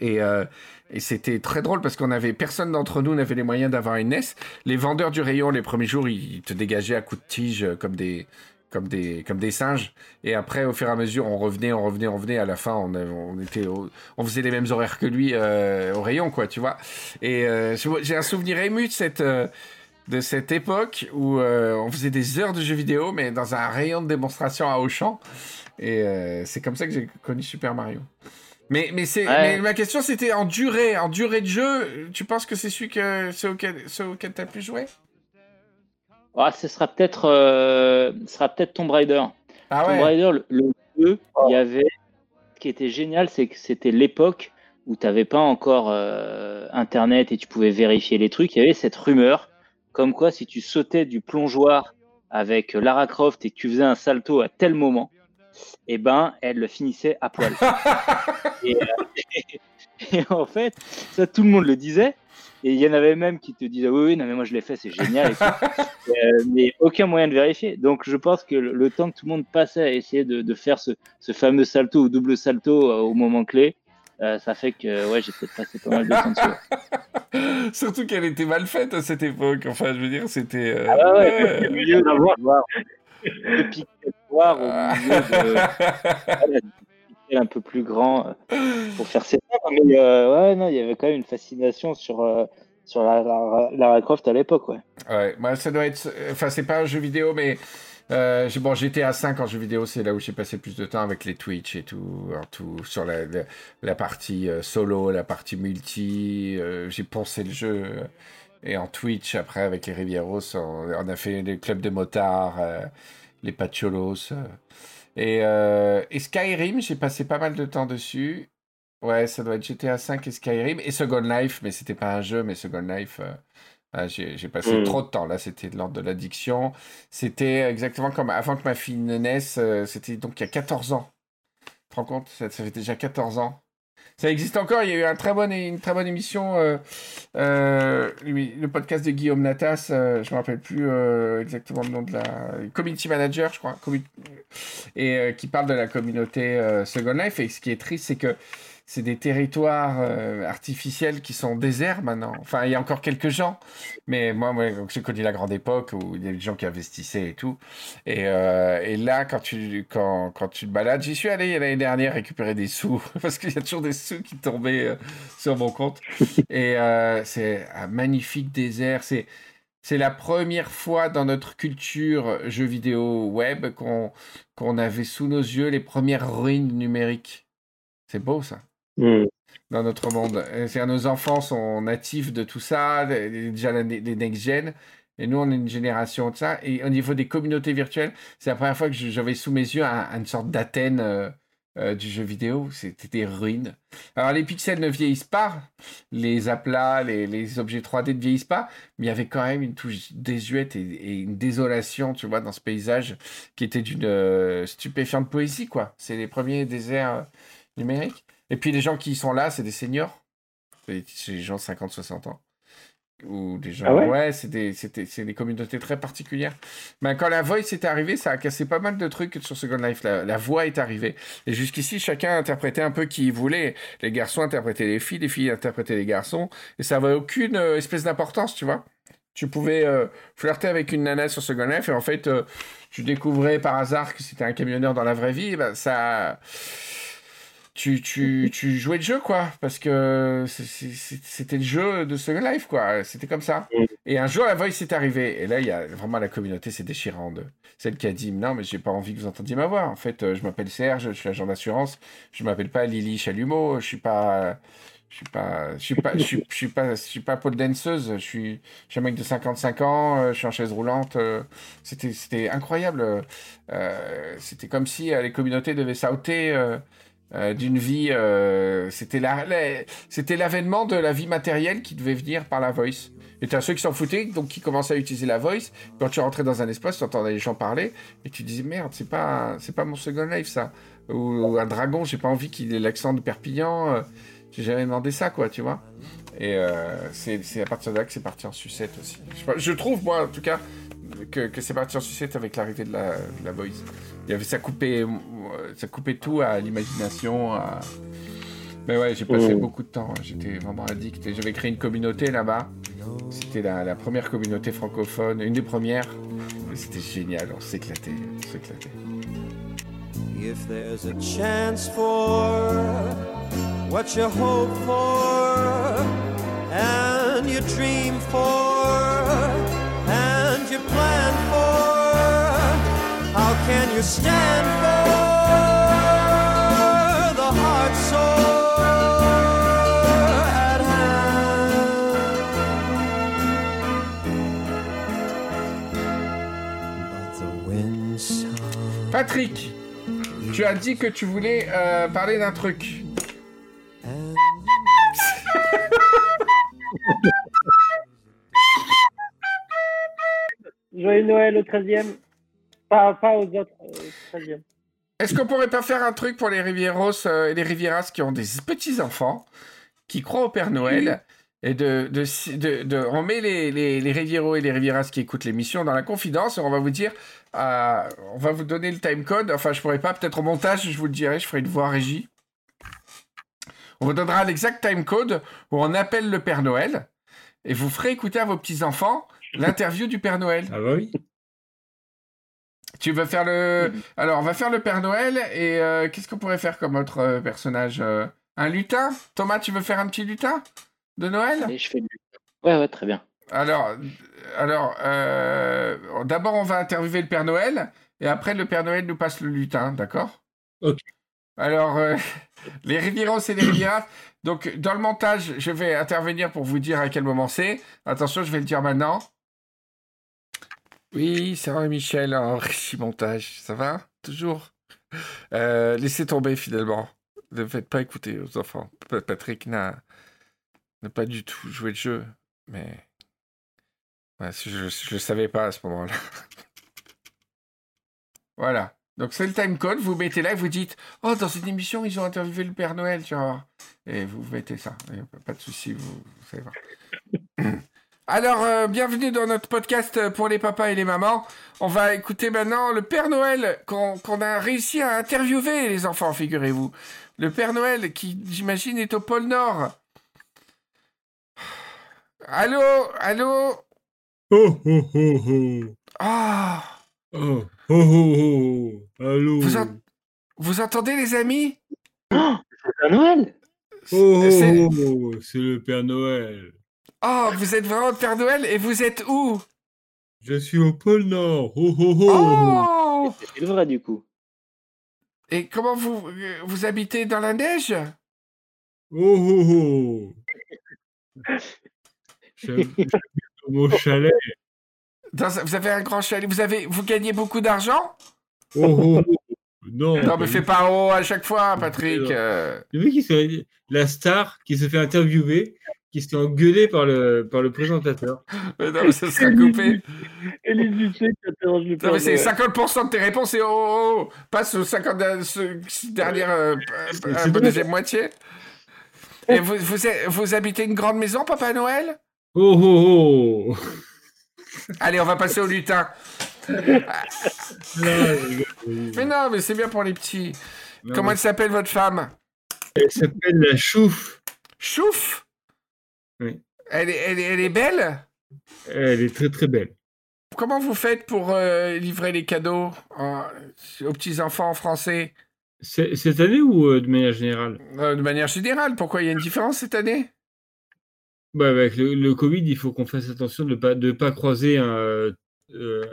Et, euh, et c'était très drôle parce qu'on avait personne d'entre nous n'avait les moyens d'avoir une NES. Les vendeurs du rayon les premiers jours, ils te dégageaient à coups de tige euh, comme des comme des comme des singes. Et après, au fur et à mesure, on revenait, on revenait, on revenait. À la fin, on, on était, on faisait les mêmes horaires que lui euh, au rayon, quoi, tu vois. Et euh, j'ai un souvenir ému de cette de cette époque où on faisait des heures de jeux vidéo, mais dans un rayon de démonstration à Auchan. Et c'est comme ça que j'ai connu Super Mario. Mais, mais, c'est, Ouais. mais ma question, c'était en durée, en durée de jeu. Tu penses que c'est celui que, ceux auquel, auquel tu as pu jouer? Ah, ce sera peut-être euh, sera peut-être Tomb Raider. Ah Tomb ouais Raider, le, le jeu, il y avait. Ce qui était génial, c'est que c'était l'époque où tu n'avais pas encore euh, Internet et tu pouvais vérifier les trucs. Il y avait cette rumeur comme quoi si tu sautais du plongeoir avec Lara Croft et que tu faisais un salto à tel moment, eh ben, elle le finissait à poil. et, euh, et en fait, ça, tout le monde le disait. Et il y en avait même qui te disaient oui, oui, non, mais moi je l'ai fait, c'est génial. et. Euh, mais aucun moyen de vérifier. Donc je pense que le, le temps que tout le monde passait à essayer de, de faire ce, ce fameux salto ou double salto euh, au moment clé, euh, ça fait que ouais, j'ai peut-être passé pas mal de temps dessus. Surtout qu'elle était mal faite à cette époque. Enfin, je veux dire, c'était. euh, Ah ouais, ouais. milieu d'avoir au milieu de un peu plus grands euh, pour faire ses. Mais euh, ouais, non, il y avait quand même une fascination sur, euh, sur la, la, Lara Croft à l'époque, ouais. Ouais, moi ça doit être. Enfin, c'est pas un jeu vidéo, mais. Euh, bon, j'étais à 5 en jeu vidéo, c'est là où j'ai passé le plus de temps avec les Twitch et tout, tout sur la, la, la partie euh, solo, la partie multi. euh, j'ai poncé le jeu. Et en Twitch, après, avec les Rivieros, on, on a fait les clubs de motards, euh, les Pacholos. euh. et, euh, et Skyrim, j'ai passé pas mal de temps dessus. Ouais, ça doit être GTA 5 et Skyrim. Et Second Life, mais c'était pas un jeu, mais Second Life. euh, ah, j'ai passé Mm. trop de temps là, c'était de l'ordre de l'addiction. C'était exactement comme avant que ma fille ne naisse, euh, c'était donc il y a 14 ans. Tu te rends compte? Ça, ça fait déjà 14 ans. Ça existe encore, il y a eu un très bonne, une très bonne émission, euh, euh, le podcast de Guillaume Natas, euh, je me rappelle plus euh, exactement le nom de la... Community Manager, je crois, et qui parle de la communauté Second Life. Et ce qui est triste, c'est que c'est des territoires euh, artificiels qui sont déserts maintenant. Enfin, il y a encore quelques gens, mais moi, moi j'ai connu la grande époque où il y a des gens qui investissaient et tout. Et, euh, et là, quand tu, quand, quand tu te balades, j'y suis allé l'année dernière récupérer des sous, parce qu'il y a toujours des sous qui tombaient euh, sur mon compte. Et c'est un magnifique désert. C'est, c'est la première fois dans notre culture jeux vidéo web qu'on, qu'on avait sous nos yeux les premières ruines numériques. C'est beau ça Hmm. dans notre monde. C'est-à-dire, nos enfants sont natifs de tout ça, déjà les next-gen, et nous, on est une génération de ça. Et au niveau des communautés virtuelles, c'est la première fois que j'avais sous mes yeux un- une sorte d'Athènes euh, euh, du jeu vidéo. C'était des ruines. Alors, les pixels ne vieillissent pas, les aplats, les, les objets 3D ne vieillissent pas, mais il y avait quand même une touche désuète et, une désolation, tu vois, dans ce paysage qui était d'une euh, stupéfiante poésie, quoi. C'est les premiers déserts numériques. Et puis les gens qui sont là, c'est des seniors. C'est des gens de 50-60 ans. Ou des gens. Ah ouais? Ouais, c'est des, des communautés très particulières. Mais quand la voice est arrivée, ça a cassé pas mal de trucs sur Second Life. La, la voix est arrivée. Et jusqu'ici, chacun interprétait un peu qui il voulait. Les garçons interprétaient les filles, les filles interprétaient les garçons. Et ça n'avait aucune euh, espèce d'importance, tu vois. Tu pouvais euh, flirter avec une nana sur Second Life et en fait, euh, tu découvrais par hasard que c'était un camionneur dans la vraie vie. Et ben, ça tu, tu, tu jouais le jeu, quoi, parce que c'était le jeu de Second Life, quoi, c'était comme ça. Mm. Et un jour, la voice est arrivée, et là, il y a vraiment la communauté, c'est déchirant, de celle qui a dit, non, mais j'ai pas envie que vous entendiez ma voix, en fait, euh, je m'appelle Serge, je suis agent d'assurance, je m'appelle pas Lily Chalumeau, je suis pas... Je suis pas, je suis pas, je suis, je suis pas, je suis pas pole danseuse. Je suis, je suis un mec de 55 ans. euh, Je suis en chaise roulante. euh, C'était, c'était incroyable. euh, C'était comme si les communautés devaient sauter euh, euh, d'une vie. euh, c'était la, la- c'était l'avènement de la vie matérielle qui devait venir par la voice. Et t'as ceux qui s'en foutaient, donc qui commençaient à utiliser la voice. Quand tu rentrais dans un espace, tu entendais les gens parler, et tu disais merde, c'est pas, c'est pas mon second life ça. Ou, un dragon, j'ai pas envie qu'il ait l'accent de Perpignan. euh, j'ai jamais demandé ça, quoi, tu vois. Et euh, c'est, à partir de là que c'est parti en sucette aussi. Je trouve, moi, en tout cas, que, que c'est parti en sucette avec l'arrivée de la, de la voice. Il y avait, ça coupait, ça coupait tout à l'imagination. À... Mais ouais, j'ai passé Mm. beaucoup de temps. hein. J'étais vraiment addict. Et j'avais créé une communauté là-bas. C'était la, la première communauté francophone, une des premières. C'était génial. On s'éclatait, on s'éclatait. If there's a chance for what you hope for and you dream for you plan for, how can you stand for the heart so at hand? Patrick, tu as dit que tu voulais euh, parler d'un truc. Joyeux Noël au 13e. Pas, pas aux autres, euh, au 13e. Est-ce qu'on pourrait pas faire un truc pour les Rivieros euh, et les Rivieras qui ont des petits-enfants, qui croient au Père Noël, et de, de, de, de- on met les, les, les Rivieros et les Rivieras qui écoutent l'émission dans la confidence, et on va vous dire, euh, on va vous donner le timecode, enfin je pourrais pas, peut-être au montage, je vous le dirai, je ferai une voix régie. On vous donnera l'exact time code où on appelle le Père Noël et vous ferez écouter à vos petits-enfants l'interview du Père Noël. Ah bah oui. Tu veux faire le... Alors, on va faire le Père Noël et euh, qu'est-ce qu'on pourrait faire comme autre euh, personnage euh, Un lutin? Thomas, tu veux faire un petit lutin de Noël? Et je fais du- Ouais, ouais, très bien. Alors, alors euh, d'abord, on va interviewer le Père Noël et après, le Père Noël nous passe le lutin, d'accord? Ok. Alors, euh, les Rivieros et les Rivieras. Donc, dans le montage, je vais intervenir pour vous dire à quel moment c'est. Attention, je vais le dire maintenant. Oui, c'est vrai, Michel, en montage. Ça va? Toujours? Euh, Laissez tomber, finalement. Ne faites pas écouter aux enfants. Pa- Patrick n'a pas du tout joué le jeu, mais... Je ne le savais pas à ce moment-là. voilà. Donc c'est le time code, vous mettez là et vous dites « Oh, dans cette émission, ils ont interviewé le Père Noël, tu vois. » Et vous mettez ça. Pas de souci, vous, vous savez. Alors, euh, bienvenue dans notre podcast pour les papas et les mamans. On va écouter maintenant le Père Noël qu'on a réussi à interviewer, les enfants, figurez-vous. Le Père Noël qui, j'imagine, est au pôle Nord. Allô Allô? Oh, oh, oh, oh. Ah Oh, oh, oh, oh. Allô vous, en- vous entendez, les amis? C'est un Noël Oh, oh, C'est- oh, oh, c'est le Père Noël. Oh, vous êtes vraiment le Père Noël et vous êtes où? Je suis au pôle Nord. Oh, oh, oh. Oh C'est vrai, du coup. Et comment vous, vous habitez dans la neige? Oh, oh, oh. J'habite dans mon chalet. Dans- Vous avez un grand chalet Vous, avez, vous gagnez beaucoup d'argent? Oh, oh, oh. Non, Non, mais fais pas oh à chaque fois, Patrick. Le mec qui se... la star qui se fait interviewer, qui se fait engueuler par le, par le présentateur. Mais non, mais ça sera coupé. Élise Lucet qui interroge le Non, mais c'est Noël. 50% de tes réponses et oh, oh, oh. Passe aux 50 de- ce- dernière euh, euh, euh, deuxième moitié. Et vous, vous, vous habitez une grande maison, Papa Noël? Oh, oh, oh. Allez, on va passer au lutin. Mais non, mais c'est bien pour les petits. Non, Comment mais elle s'appelle, votre femme? Elle s'appelle la. Chouf? Oui. Elle est, elle, est, elle est belle? Elle est très très belle. Comment vous faites pour euh, livrer les cadeaux en- aux petits-enfants français? C'est- Cette année ou euh, de manière générale? Euh, De manière générale, pourquoi il y a une différence cette année? Bah, Avec le, le Covid, il faut qu'on fasse attention de ne pas, de pas croiser un,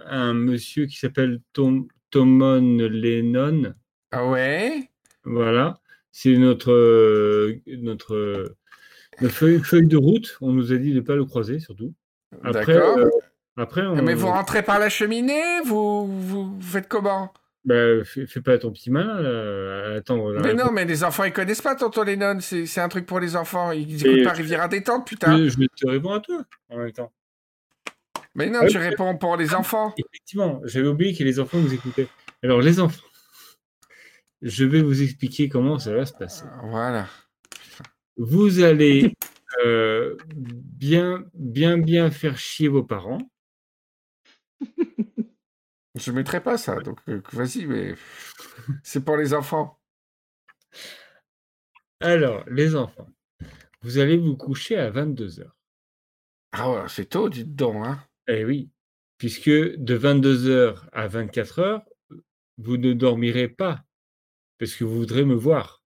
un monsieur qui s'appelle Tom, Tomon Lennon. Ah ouais? Voilà. C'est notre, notre, notre feuille, feuille de route. On nous a dit de ne pas le croiser, surtout. Après, D'accord. euh, après on, Mais vous rentrez par la cheminée vous, vous, vous faites comment? Bah, fais, fais pas ton petit malin là, à attendre. la Mais non, mais les enfants, ils connaissent pas Tonton Lennon. C'est c'est un truc pour les enfants. Ils Mais- écoutent pas Riviera détente, putain. Je, je te réponds à toi en même temps. Mais non, tu réponds pour les enfants. Effectivement, j'avais oublié que les enfants nous écoutaient. Alors, les enfants, je vais vous expliquer comment ça va se passer. Voilà. Vous allez euh, bien, bien, bien faire chier vos parents. Je mettrai pas ça, donc euh, vas-y, mais c'est pour les enfants. Alors, les enfants, vous allez vous coucher à 22h. Ah ouais, c'est tôt, dites donc, hein. Eh oui, puisque de 22h à 24h, vous ne dormirez pas, parce que vous voudrez me voir.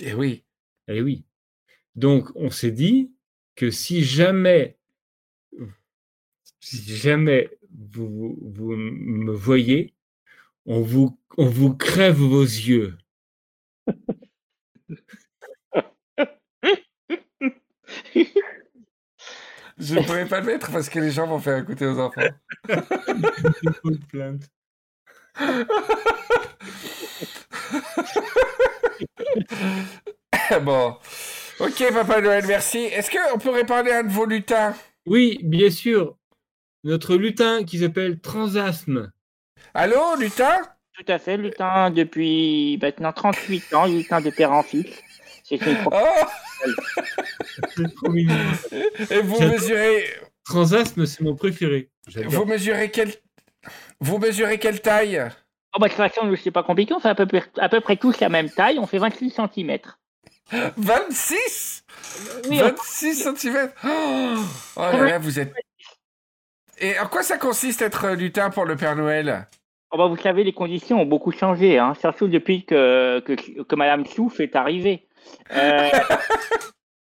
Eh oui. Eh oui. Donc, on s'est dit que si jamais, si jamais vous, vous me voyez, on vous, on vous crève vos yeux. Je ne pourrais pas le mettre parce que les gens vont faire écouter aux enfants. bon. Ok, Papa Noël, merci. Est-ce qu'on pourrait parler à un de vos lutins? Oui, bien sûr. Notre lutin qui s'appelle Transasme. Allô, lutin? Tout à fait, lutin depuis maintenant 38 ans, lutin de père en fils. C'est une Oh C'est trop mignon. Et vous mesurez... Transasme, c'est mon préféré. Vous mesurez quelle... Vous mesurez quelle taille? Oh bah de toute façon, nous, c'est pas compliqué, on fait à peu, près, à peu près tous la même taille, on fait 26 cm. 26 Oui, 26 cm Oh, oh là là, vous êtes... Et en quoi ça consiste être lutin pour le Père Noël? Oh bah, vous savez, les conditions ont beaucoup changé, hein, surtout depuis que, que, que Madame Souf est arrivée. Euh,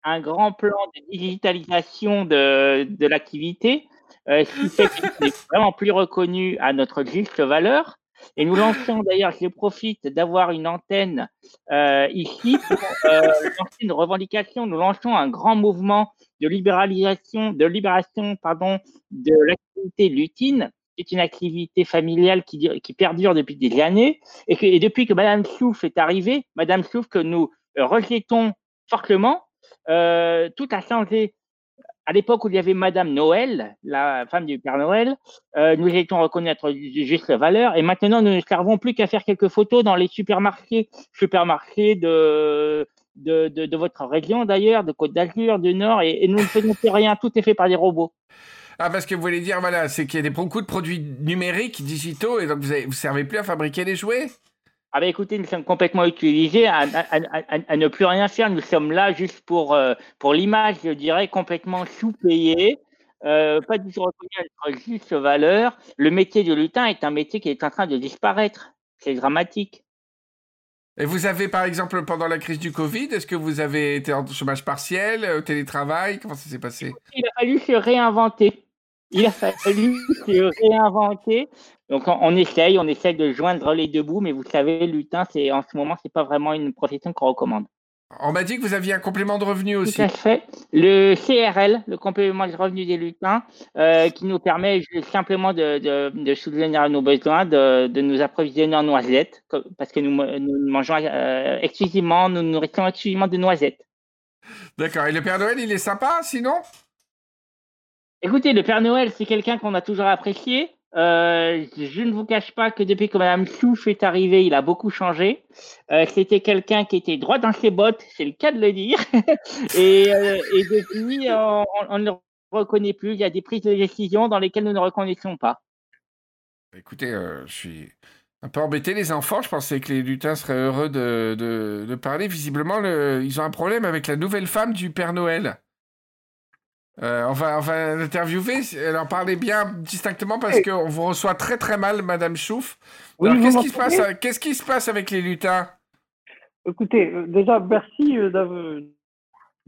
un grand plan de digitalisation de, de l'activité, euh, ce qui fait qu'il est vraiment plus reconnu à notre juste valeur. Et nous lançons d'ailleurs, je profite d'avoir une antenne euh, ici pour euh, lancer une revendication. Nous lançons un grand mouvement de libéralisation, de libération, pardon, de l'activité lutine c'est une activité familiale qui, dure- qui perdure depuis des années et, depuis que Madame Souf est arrivée, Madame Souf que nous euh, rejetons fortement, tout a changé. À l'époque où il y avait Madame Noël, la femme du Père Noël, euh, nous étions reconnaître juste la valeur et maintenant nous ne servons plus qu'à faire quelques photos dans les supermarchés, supermarchés de, de, votre région d'ailleurs, de Côte d'Azur, du Nord, et, et nous ne faisons plus rien, tout est fait par des robots. Ah, parce que vous voulez dire, voilà, c'est qu'il y a des, beaucoup de produits numériques, digitaux, et donc vous ne servez plus à fabriquer des jouets? Ah bah écoutez, nous sommes complètement utilisés à, à- à- à- à ne plus rien faire. Nous sommes là juste pour, euh, pour l'image, je dirais, complètement sous-payés, euh, pas du tout reconnu à notre juste valeur. Le métier de lutin est un métier qui est en train de disparaître. C'est dramatique. Et vous avez, par exemple, pendant la crise du Covid, est-ce que vous avez été en chômage partiel, euh, télétravail? Comment ça s'est passé? Il a fallu se réinventer. Il a fallu se réinventer. Donc on, on essaye, on essaye de joindre les deux bouts, mais vous savez, lutin, c'est en ce moment, c'est pas vraiment une profession qu'on recommande. On m'a dit que vous aviez un complément de revenu aussi. Tout à fait. Le CRL, le complément de revenu des lutins, euh, qui nous permet simplement de, de, de subvenir à nos besoins, de, de nous approvisionner en noisettes, parce que nous, mangeons euh, exclusivement, nous nous nourrissons exclusivement de noisettes. D'accord. Et le Père Noël, il est sympa, sinon? Écoutez, le Père Noël, c'est quelqu'un qu'on a toujours apprécié. Euh, je ne vous cache pas que depuis que Madame Souf est arrivée, il a beaucoup changé. Euh, C'était quelqu'un qui était droit dans ses bottes, c'est le cas de le dire. et, euh, et depuis, on, ne le reconnaît plus. Il y a des prises de décision dans lesquelles nous ne reconnaissons pas. Écoutez, je suis un peu embêté, les enfants. Je pensais que les lutins seraient heureux de, de, parler. Visiblement, le- ils ont un problème avec la nouvelle femme du Père Noël. Euh, on va, on va l'interviewer. Elle en parlait bien distinctement parce qu'on vous reçoit très très mal, Madame Chouf. Oui, qu'est-ce qui, se passe, qu'est-ce qui se passe avec les lutins? Écoutez, euh, déjà, merci euh, d'avoir.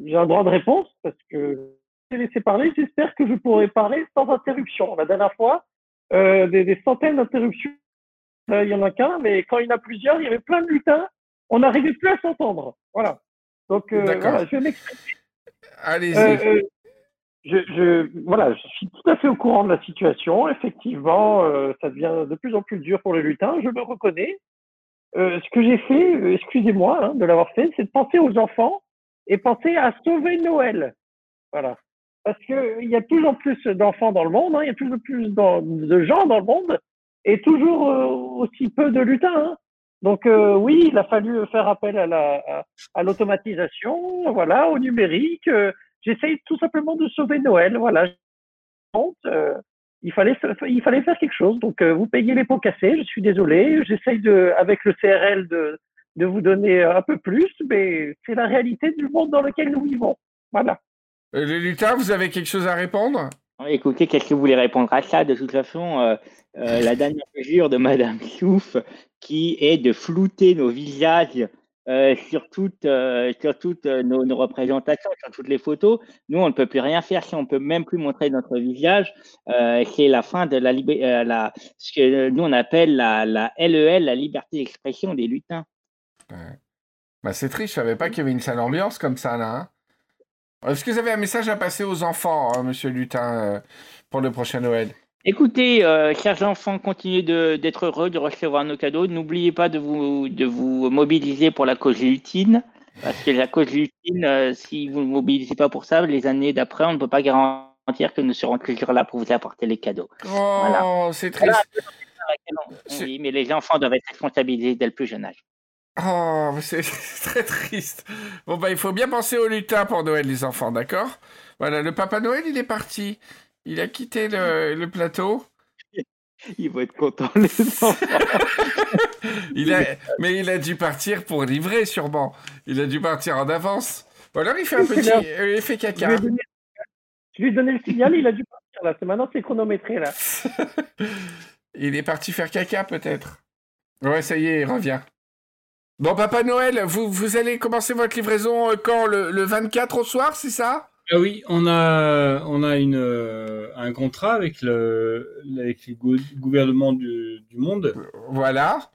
J'ai un droit de réponse parce que j'ai laissé parler. J'espère que je pourrai parler sans interruption. La dernière fois, euh, des, des centaines d'interruptions. Là, il y en a qu'un, mais quand il y en a plusieurs, il y avait plein de lutins. On n'arrivait plus à s'entendre. Voilà. Donc, euh, D'accord. voilà, je vais m'exprimer. Allez-y. Je, voilà, je suis tout à fait au courant de la situation. Effectivement, euh, ça devient de plus en plus dur pour les lutins, je le reconnais. Euh, ce que j'ai fait, euh, excusez-moi hein, de l'avoir fait, c'est de penser aux enfants et penser à sauver Noël. Voilà. Parce que il y a de plus en plus d'enfants dans le monde, hein, il y a de plus en plus de gens dans le monde et toujours aussi peu de lutins. hein. Donc oui, il a fallu faire appel à la à, l'automatisation, voilà, au numérique. J'essaye tout simplement de sauver Noël. Voilà. Euh, il fallait fa- il fallait faire quelque chose. Donc euh, vous payez les pots cassés. Je suis désolé. J'essaye de avec le CRL de de vous donner un peu plus, mais c'est la réalité du monde dans lequel nous vivons. Voilà. Euh, vous avez quelque chose à répondre? Écoutez, qu'est-ce que vous voulez répondre à ça? De toute façon, euh, euh, la dernière mesure de Madame Souf, qui est de flouter nos visages euh, sur toutes, euh, sur toutes euh, nos, représentations, sur toutes les photos, nous, on ne peut plus rien faire si on peut même plus montrer notre visage. C'est la fin de la, la ce que nous on appelle la, la LEL, la liberté d'expression des lutins. Bah, c'est triste, je savais pas qu'il y avait une sale ambiance comme ça là. hein. Est-ce que vous avez un message à passer aux enfants, hein, monsieur Lutin, pour le prochain Noël? Écoutez, euh, chers enfants, continuez d'être heureux de recevoir nos cadeaux. N'oubliez pas de vous, de vous mobiliser pour la cause lutine. Parce que la cause lutine, euh, si vous ne vous mobilisez pas pour ça, les années d'après, on ne peut pas garantir que nous serons toujours là pour vous apporter les cadeaux. Oh, Voilà. c'est triste. Oui, mais les enfants doivent être responsabilisés dès le plus jeune âge. Oh, c'est très triste. Bon, bah, il faut bien penser aux lutins pour Noël, les enfants, d'accord? Voilà, le Papa Noël, il est parti. Il a quitté le, le plateau. Ils vont être contents, les enfants. Il a... Mais il a dû partir pour livrer, sûrement. Il a dû partir en avance. Ou alors il fait un petit... euh, il fait Je lui, caca. ai donné, je lui ai donné le signal, il a dû partir là. C'est maintenant c'est chronométré là. Il est parti faire caca, peut-être. Ouais, ça y est, il revient. Bon, Papa Noël, vous, vous allez commencer votre livraison euh, quand? Le, le 24 au soir, c'est ça? Ah oui, on a, on a une, euh, un contrat avec le, avec les gou- gouvernements du, du monde. Voilà.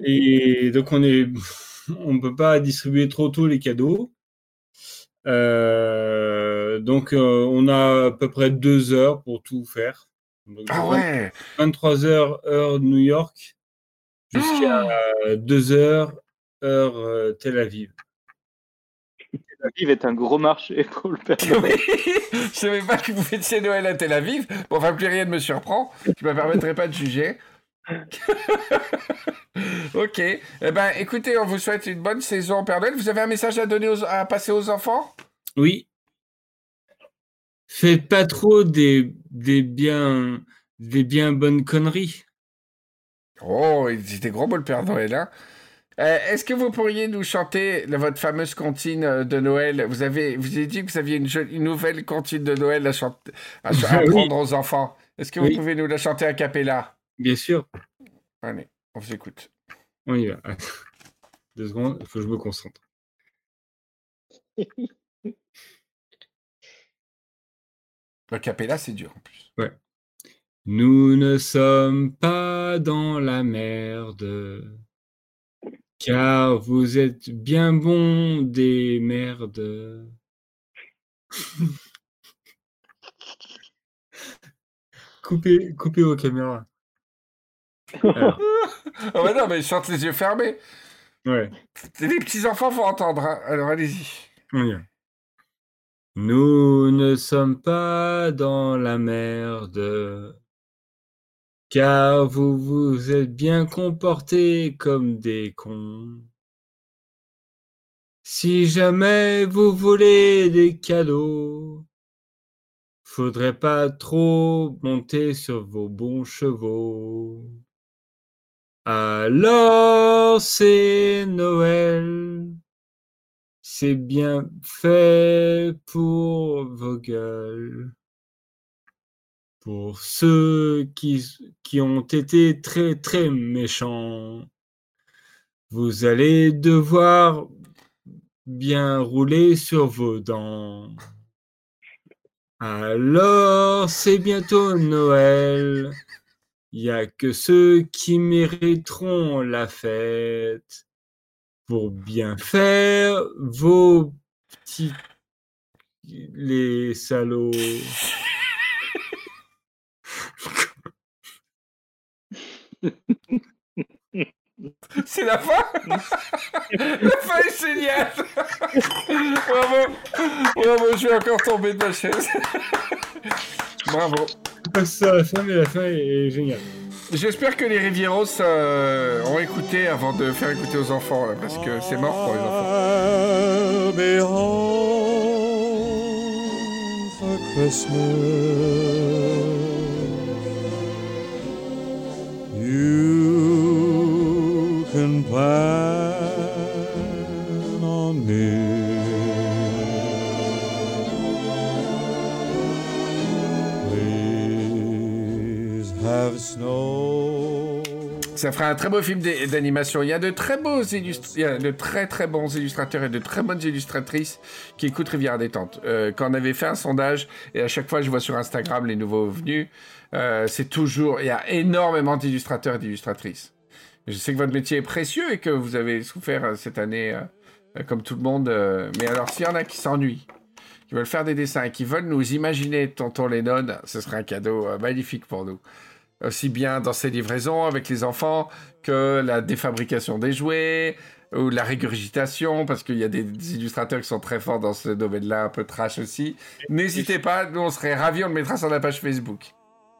Et donc, on est, on peut pas distribuer trop tôt les cadeaux. Euh, donc, euh, on a à peu près deux heures pour tout faire. Donc, Ah ouais 23 heures, heure New York, jusqu'à Oh 2 heures, heure Tel Aviv. Tel Aviv est un gros marché pour le Père Noël. Je savais pas que vous fêtiez Noël à Tel Aviv. Bon, enfin, plus rien ne me surprend. Je me permettrai pas de juger. ok. Eh ben, écoutez, on vous souhaite une bonne saison, Père Noël. Vous avez un message à donner aux- à passer aux enfants? Oui. Faites pas trop des, des bien, des bien bonnes conneries. Oh, il était gros beau le Père Noël, hein Euh, Est-ce que vous pourriez nous chanter la- votre fameuse comptine euh, de Noël? Vous avez, vous avez dit que vous aviez une, nouvelle comptine de Noël à, chanter, à, à Oui. apprendre aux enfants. Est-ce que vous Oui. pouvez nous la chanter a cappella? Bien sûr. Allez, on vous écoute. On y va. Deux secondes, il faut que je me concentre. Le cappella, c'est dur en plus. Nous ne sommes pas dans la merde, car vous êtes bien bons des merdes. coupez, coupez vos caméras. Alors, Oh, bah non, mais ils chantent les yeux fermés. ouais. Les petits-enfants vont entendre, hein. alors allez-y. On y va. Nous ne sommes pas dans la merde, car vous vous êtes bien comportés comme des cons. Si jamais vous volez des cadeaux, faudrait pas trop monter sur vos bons chevaux. Alors c'est Noël. C'est bien fait pour vos gueules. Pour ceux qui, ont été très très méchants, vous allez devoir bien rouler sur vos dents. Alors c'est bientôt Noël. Il n'y a que ceux qui mériteront la fête pour bien faire vos petits les salauds. C'est la fin? La fin est géniale Bravo Bravo, je vais encore tomber de ma chaise. Bravo. Ça la fin, mais la fin est, géniale. J'espère que les Rivieros euh, ont écouté avant de faire écouter aux enfants, là, parce que c'est mort pour les enfants. I'll be home for Christmas. You can plan on me. Please have snow. Ça fera un très beau film d'animation. Il y a de très beaux il y a de très très bons illustrateurs et de très bonnes illustratrices qui écoutent Rivière Détente. Euh, quand on avait fait un sondage, et à chaque fois je vois sur Instagram les nouveaux venus, euh, c'est toujours, il y a énormément d'illustrateurs et d'illustratrices. Je sais que votre métier est précieux et que vous avez souffert euh, cette année, euh, comme tout le monde. mais alors, s'il y en a qui s'ennuient, qui veulent faire des dessins et qui veulent nous imaginer Tonton Lennon, ce serait un cadeau magnifique pour nous aussi bien dans ses livraisons avec les enfants que la défabrication des jouets ou la régurgitation, parce qu'il y a des, illustrateurs qui sont très forts dans ce domaine-là, un peu trash aussi. N'hésitez pas, nous on serait ravis, on le mettra sur la page Facebook.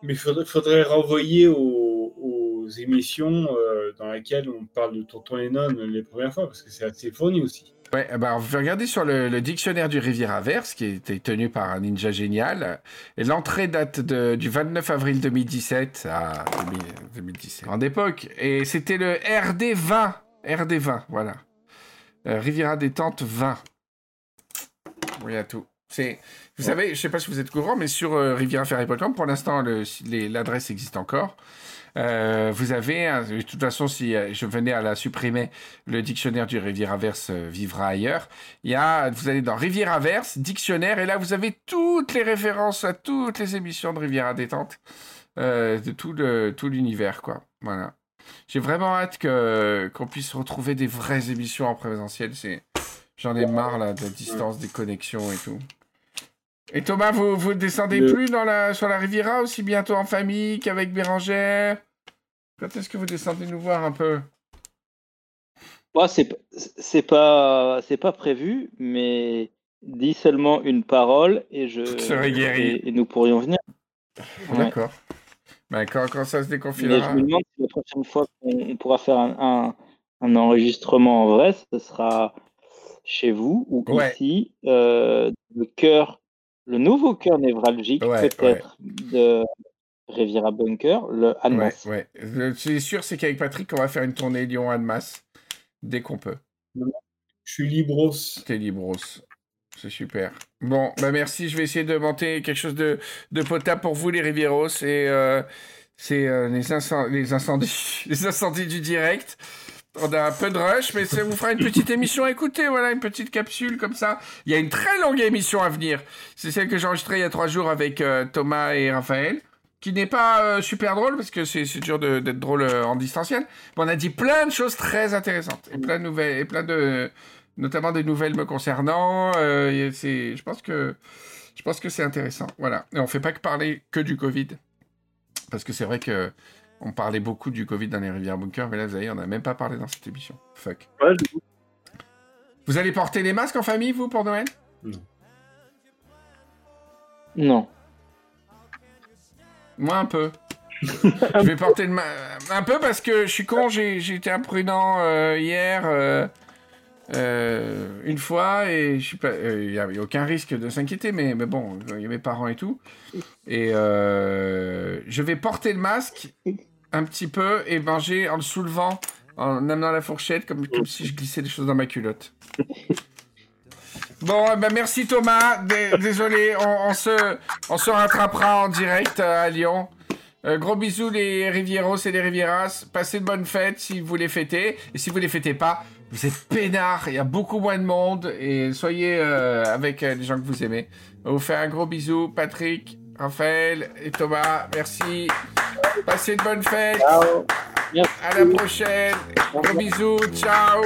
Mais il faudrait, renvoyer aux, émissions euh, dans laquelle on parle de Tonton Lennon les premières fois, parce que c'est assez fourni aussi. Ouais, eh ben, on va regarder sur le, le dictionnaire du Riviera Verse, qui était tenu par un ninja génial. Et l'entrée date de, du 29 avril 2017 à 2000 2017. En époque. Et c'était le RD 20. RD 20, voilà. Euh, Riviera détente 20. Oui, à tout. C'est, vous savez, je sais pas si vous êtes courant, mais sur euh, rivieraferry.com, pour l'instant, le- l'adresse existe encore. Euh, vous avez, de toute façon, si euh, je venais à la supprimer, le dictionnaire du Rivieraverse euh, vivra ailleurs. Il y a, vous allez dans Rivieraverse, dictionnaire, et là, vous avez toutes les références à toutes les émissions de Riviera Détente, euh, de tout l'univers, quoi. Voilà. J'ai vraiment hâte qu'on puisse retrouver des vraies émissions en présentiel. J'en ai marre, là, de la distance, des connexions et tout. Et Thomas, vous, vous descendez Le- plus dans la, sur la Riviera aussi bientôt en famille qu'avec Bérangère? Quand est-ce que vous descendez nous voir un peu? Moi, c'est pas c'est pas prévu, mais dis seulement une parole et je Tout serait guéri. et, et nous pourrions venir. Ouais. D'accord. Ben, quand, quand ça se Mais je déconfinera. me demande si la prochaine fois qu'on on pourra faire un, un, un enregistrement en vrai, ce sera chez vous ou Ouais. ici, euh, le cœur, le nouveau cœur névralgique Ouais, peut-être de Riviera Bunker, le Ouais, Annemasse. ouais. C'est sûr, c'est qu'avec Patrick, on va faire une tournée Lyon-Annemasse dès qu'on peut. Je suis libros. T'es libros. C'est super. Bon, bah merci. Je vais essayer de monter quelque chose de, de potable pour vous, les Rivieros. Et euh, c'est euh, les incendies, les incendies du direct. On a un peu de rush, mais ça vous fera une petite émission à écouter. Voilà, une petite capsule comme ça. Il y a une très longue émission à venir. C'est celle que j'ai enregistrée il y a trois jours avec euh, Thomas et Raphaël. Qui n'est pas euh, super drôle parce que c'est dur d'être drôle euh, en distanciel. Mais on a dit plein de choses très intéressantes et plein de nouvelles et plein de notamment des nouvelles me concernant. c'est, je pense que, que c'est intéressant. Voilà. Et on fait pas que parler que du Covid, parce que c'est vrai que on parlait beaucoup du Covid dans les rivières bunkers, mais là, vous voyez, on n'a même pas parlé dans cette émission. Fuck. Ouais, Vous allez porter les masques en famille, vous, pour Noël? Non. Moi, un peu. je vais porter le ma- un peu parce que je suis con, j'ai été imprudent euh, hier euh, euh, une fois et je suis pas, il n'y avait aucun risque de s'inquiéter, mais, mais bon, il y a mes parents et tout. Et euh, je vais porter le masque un petit peu et manger en le soulevant, en amenant la fourchette, comme, comme si je glissais des choses dans ma culotte. Bon, eh ben merci Thomas. Dé- Désolé, on, se, on se rattrapera en direct euh, à Lyon. Euh, gros bisous les Rivieros et les Rivieras. Passez de bonnes fêtes si vous les fêtez. Et si vous les fêtez pas, vous êtes peinards. Il y a beaucoup moins de monde. Et soyez euh, avec les gens que vous aimez. On vous faire un gros bisou. Patrick, Raphaël et Thomas. Merci. Passez de bonnes fêtes. Ciao. Merci. À la prochaine. Gros bisous. Ciao.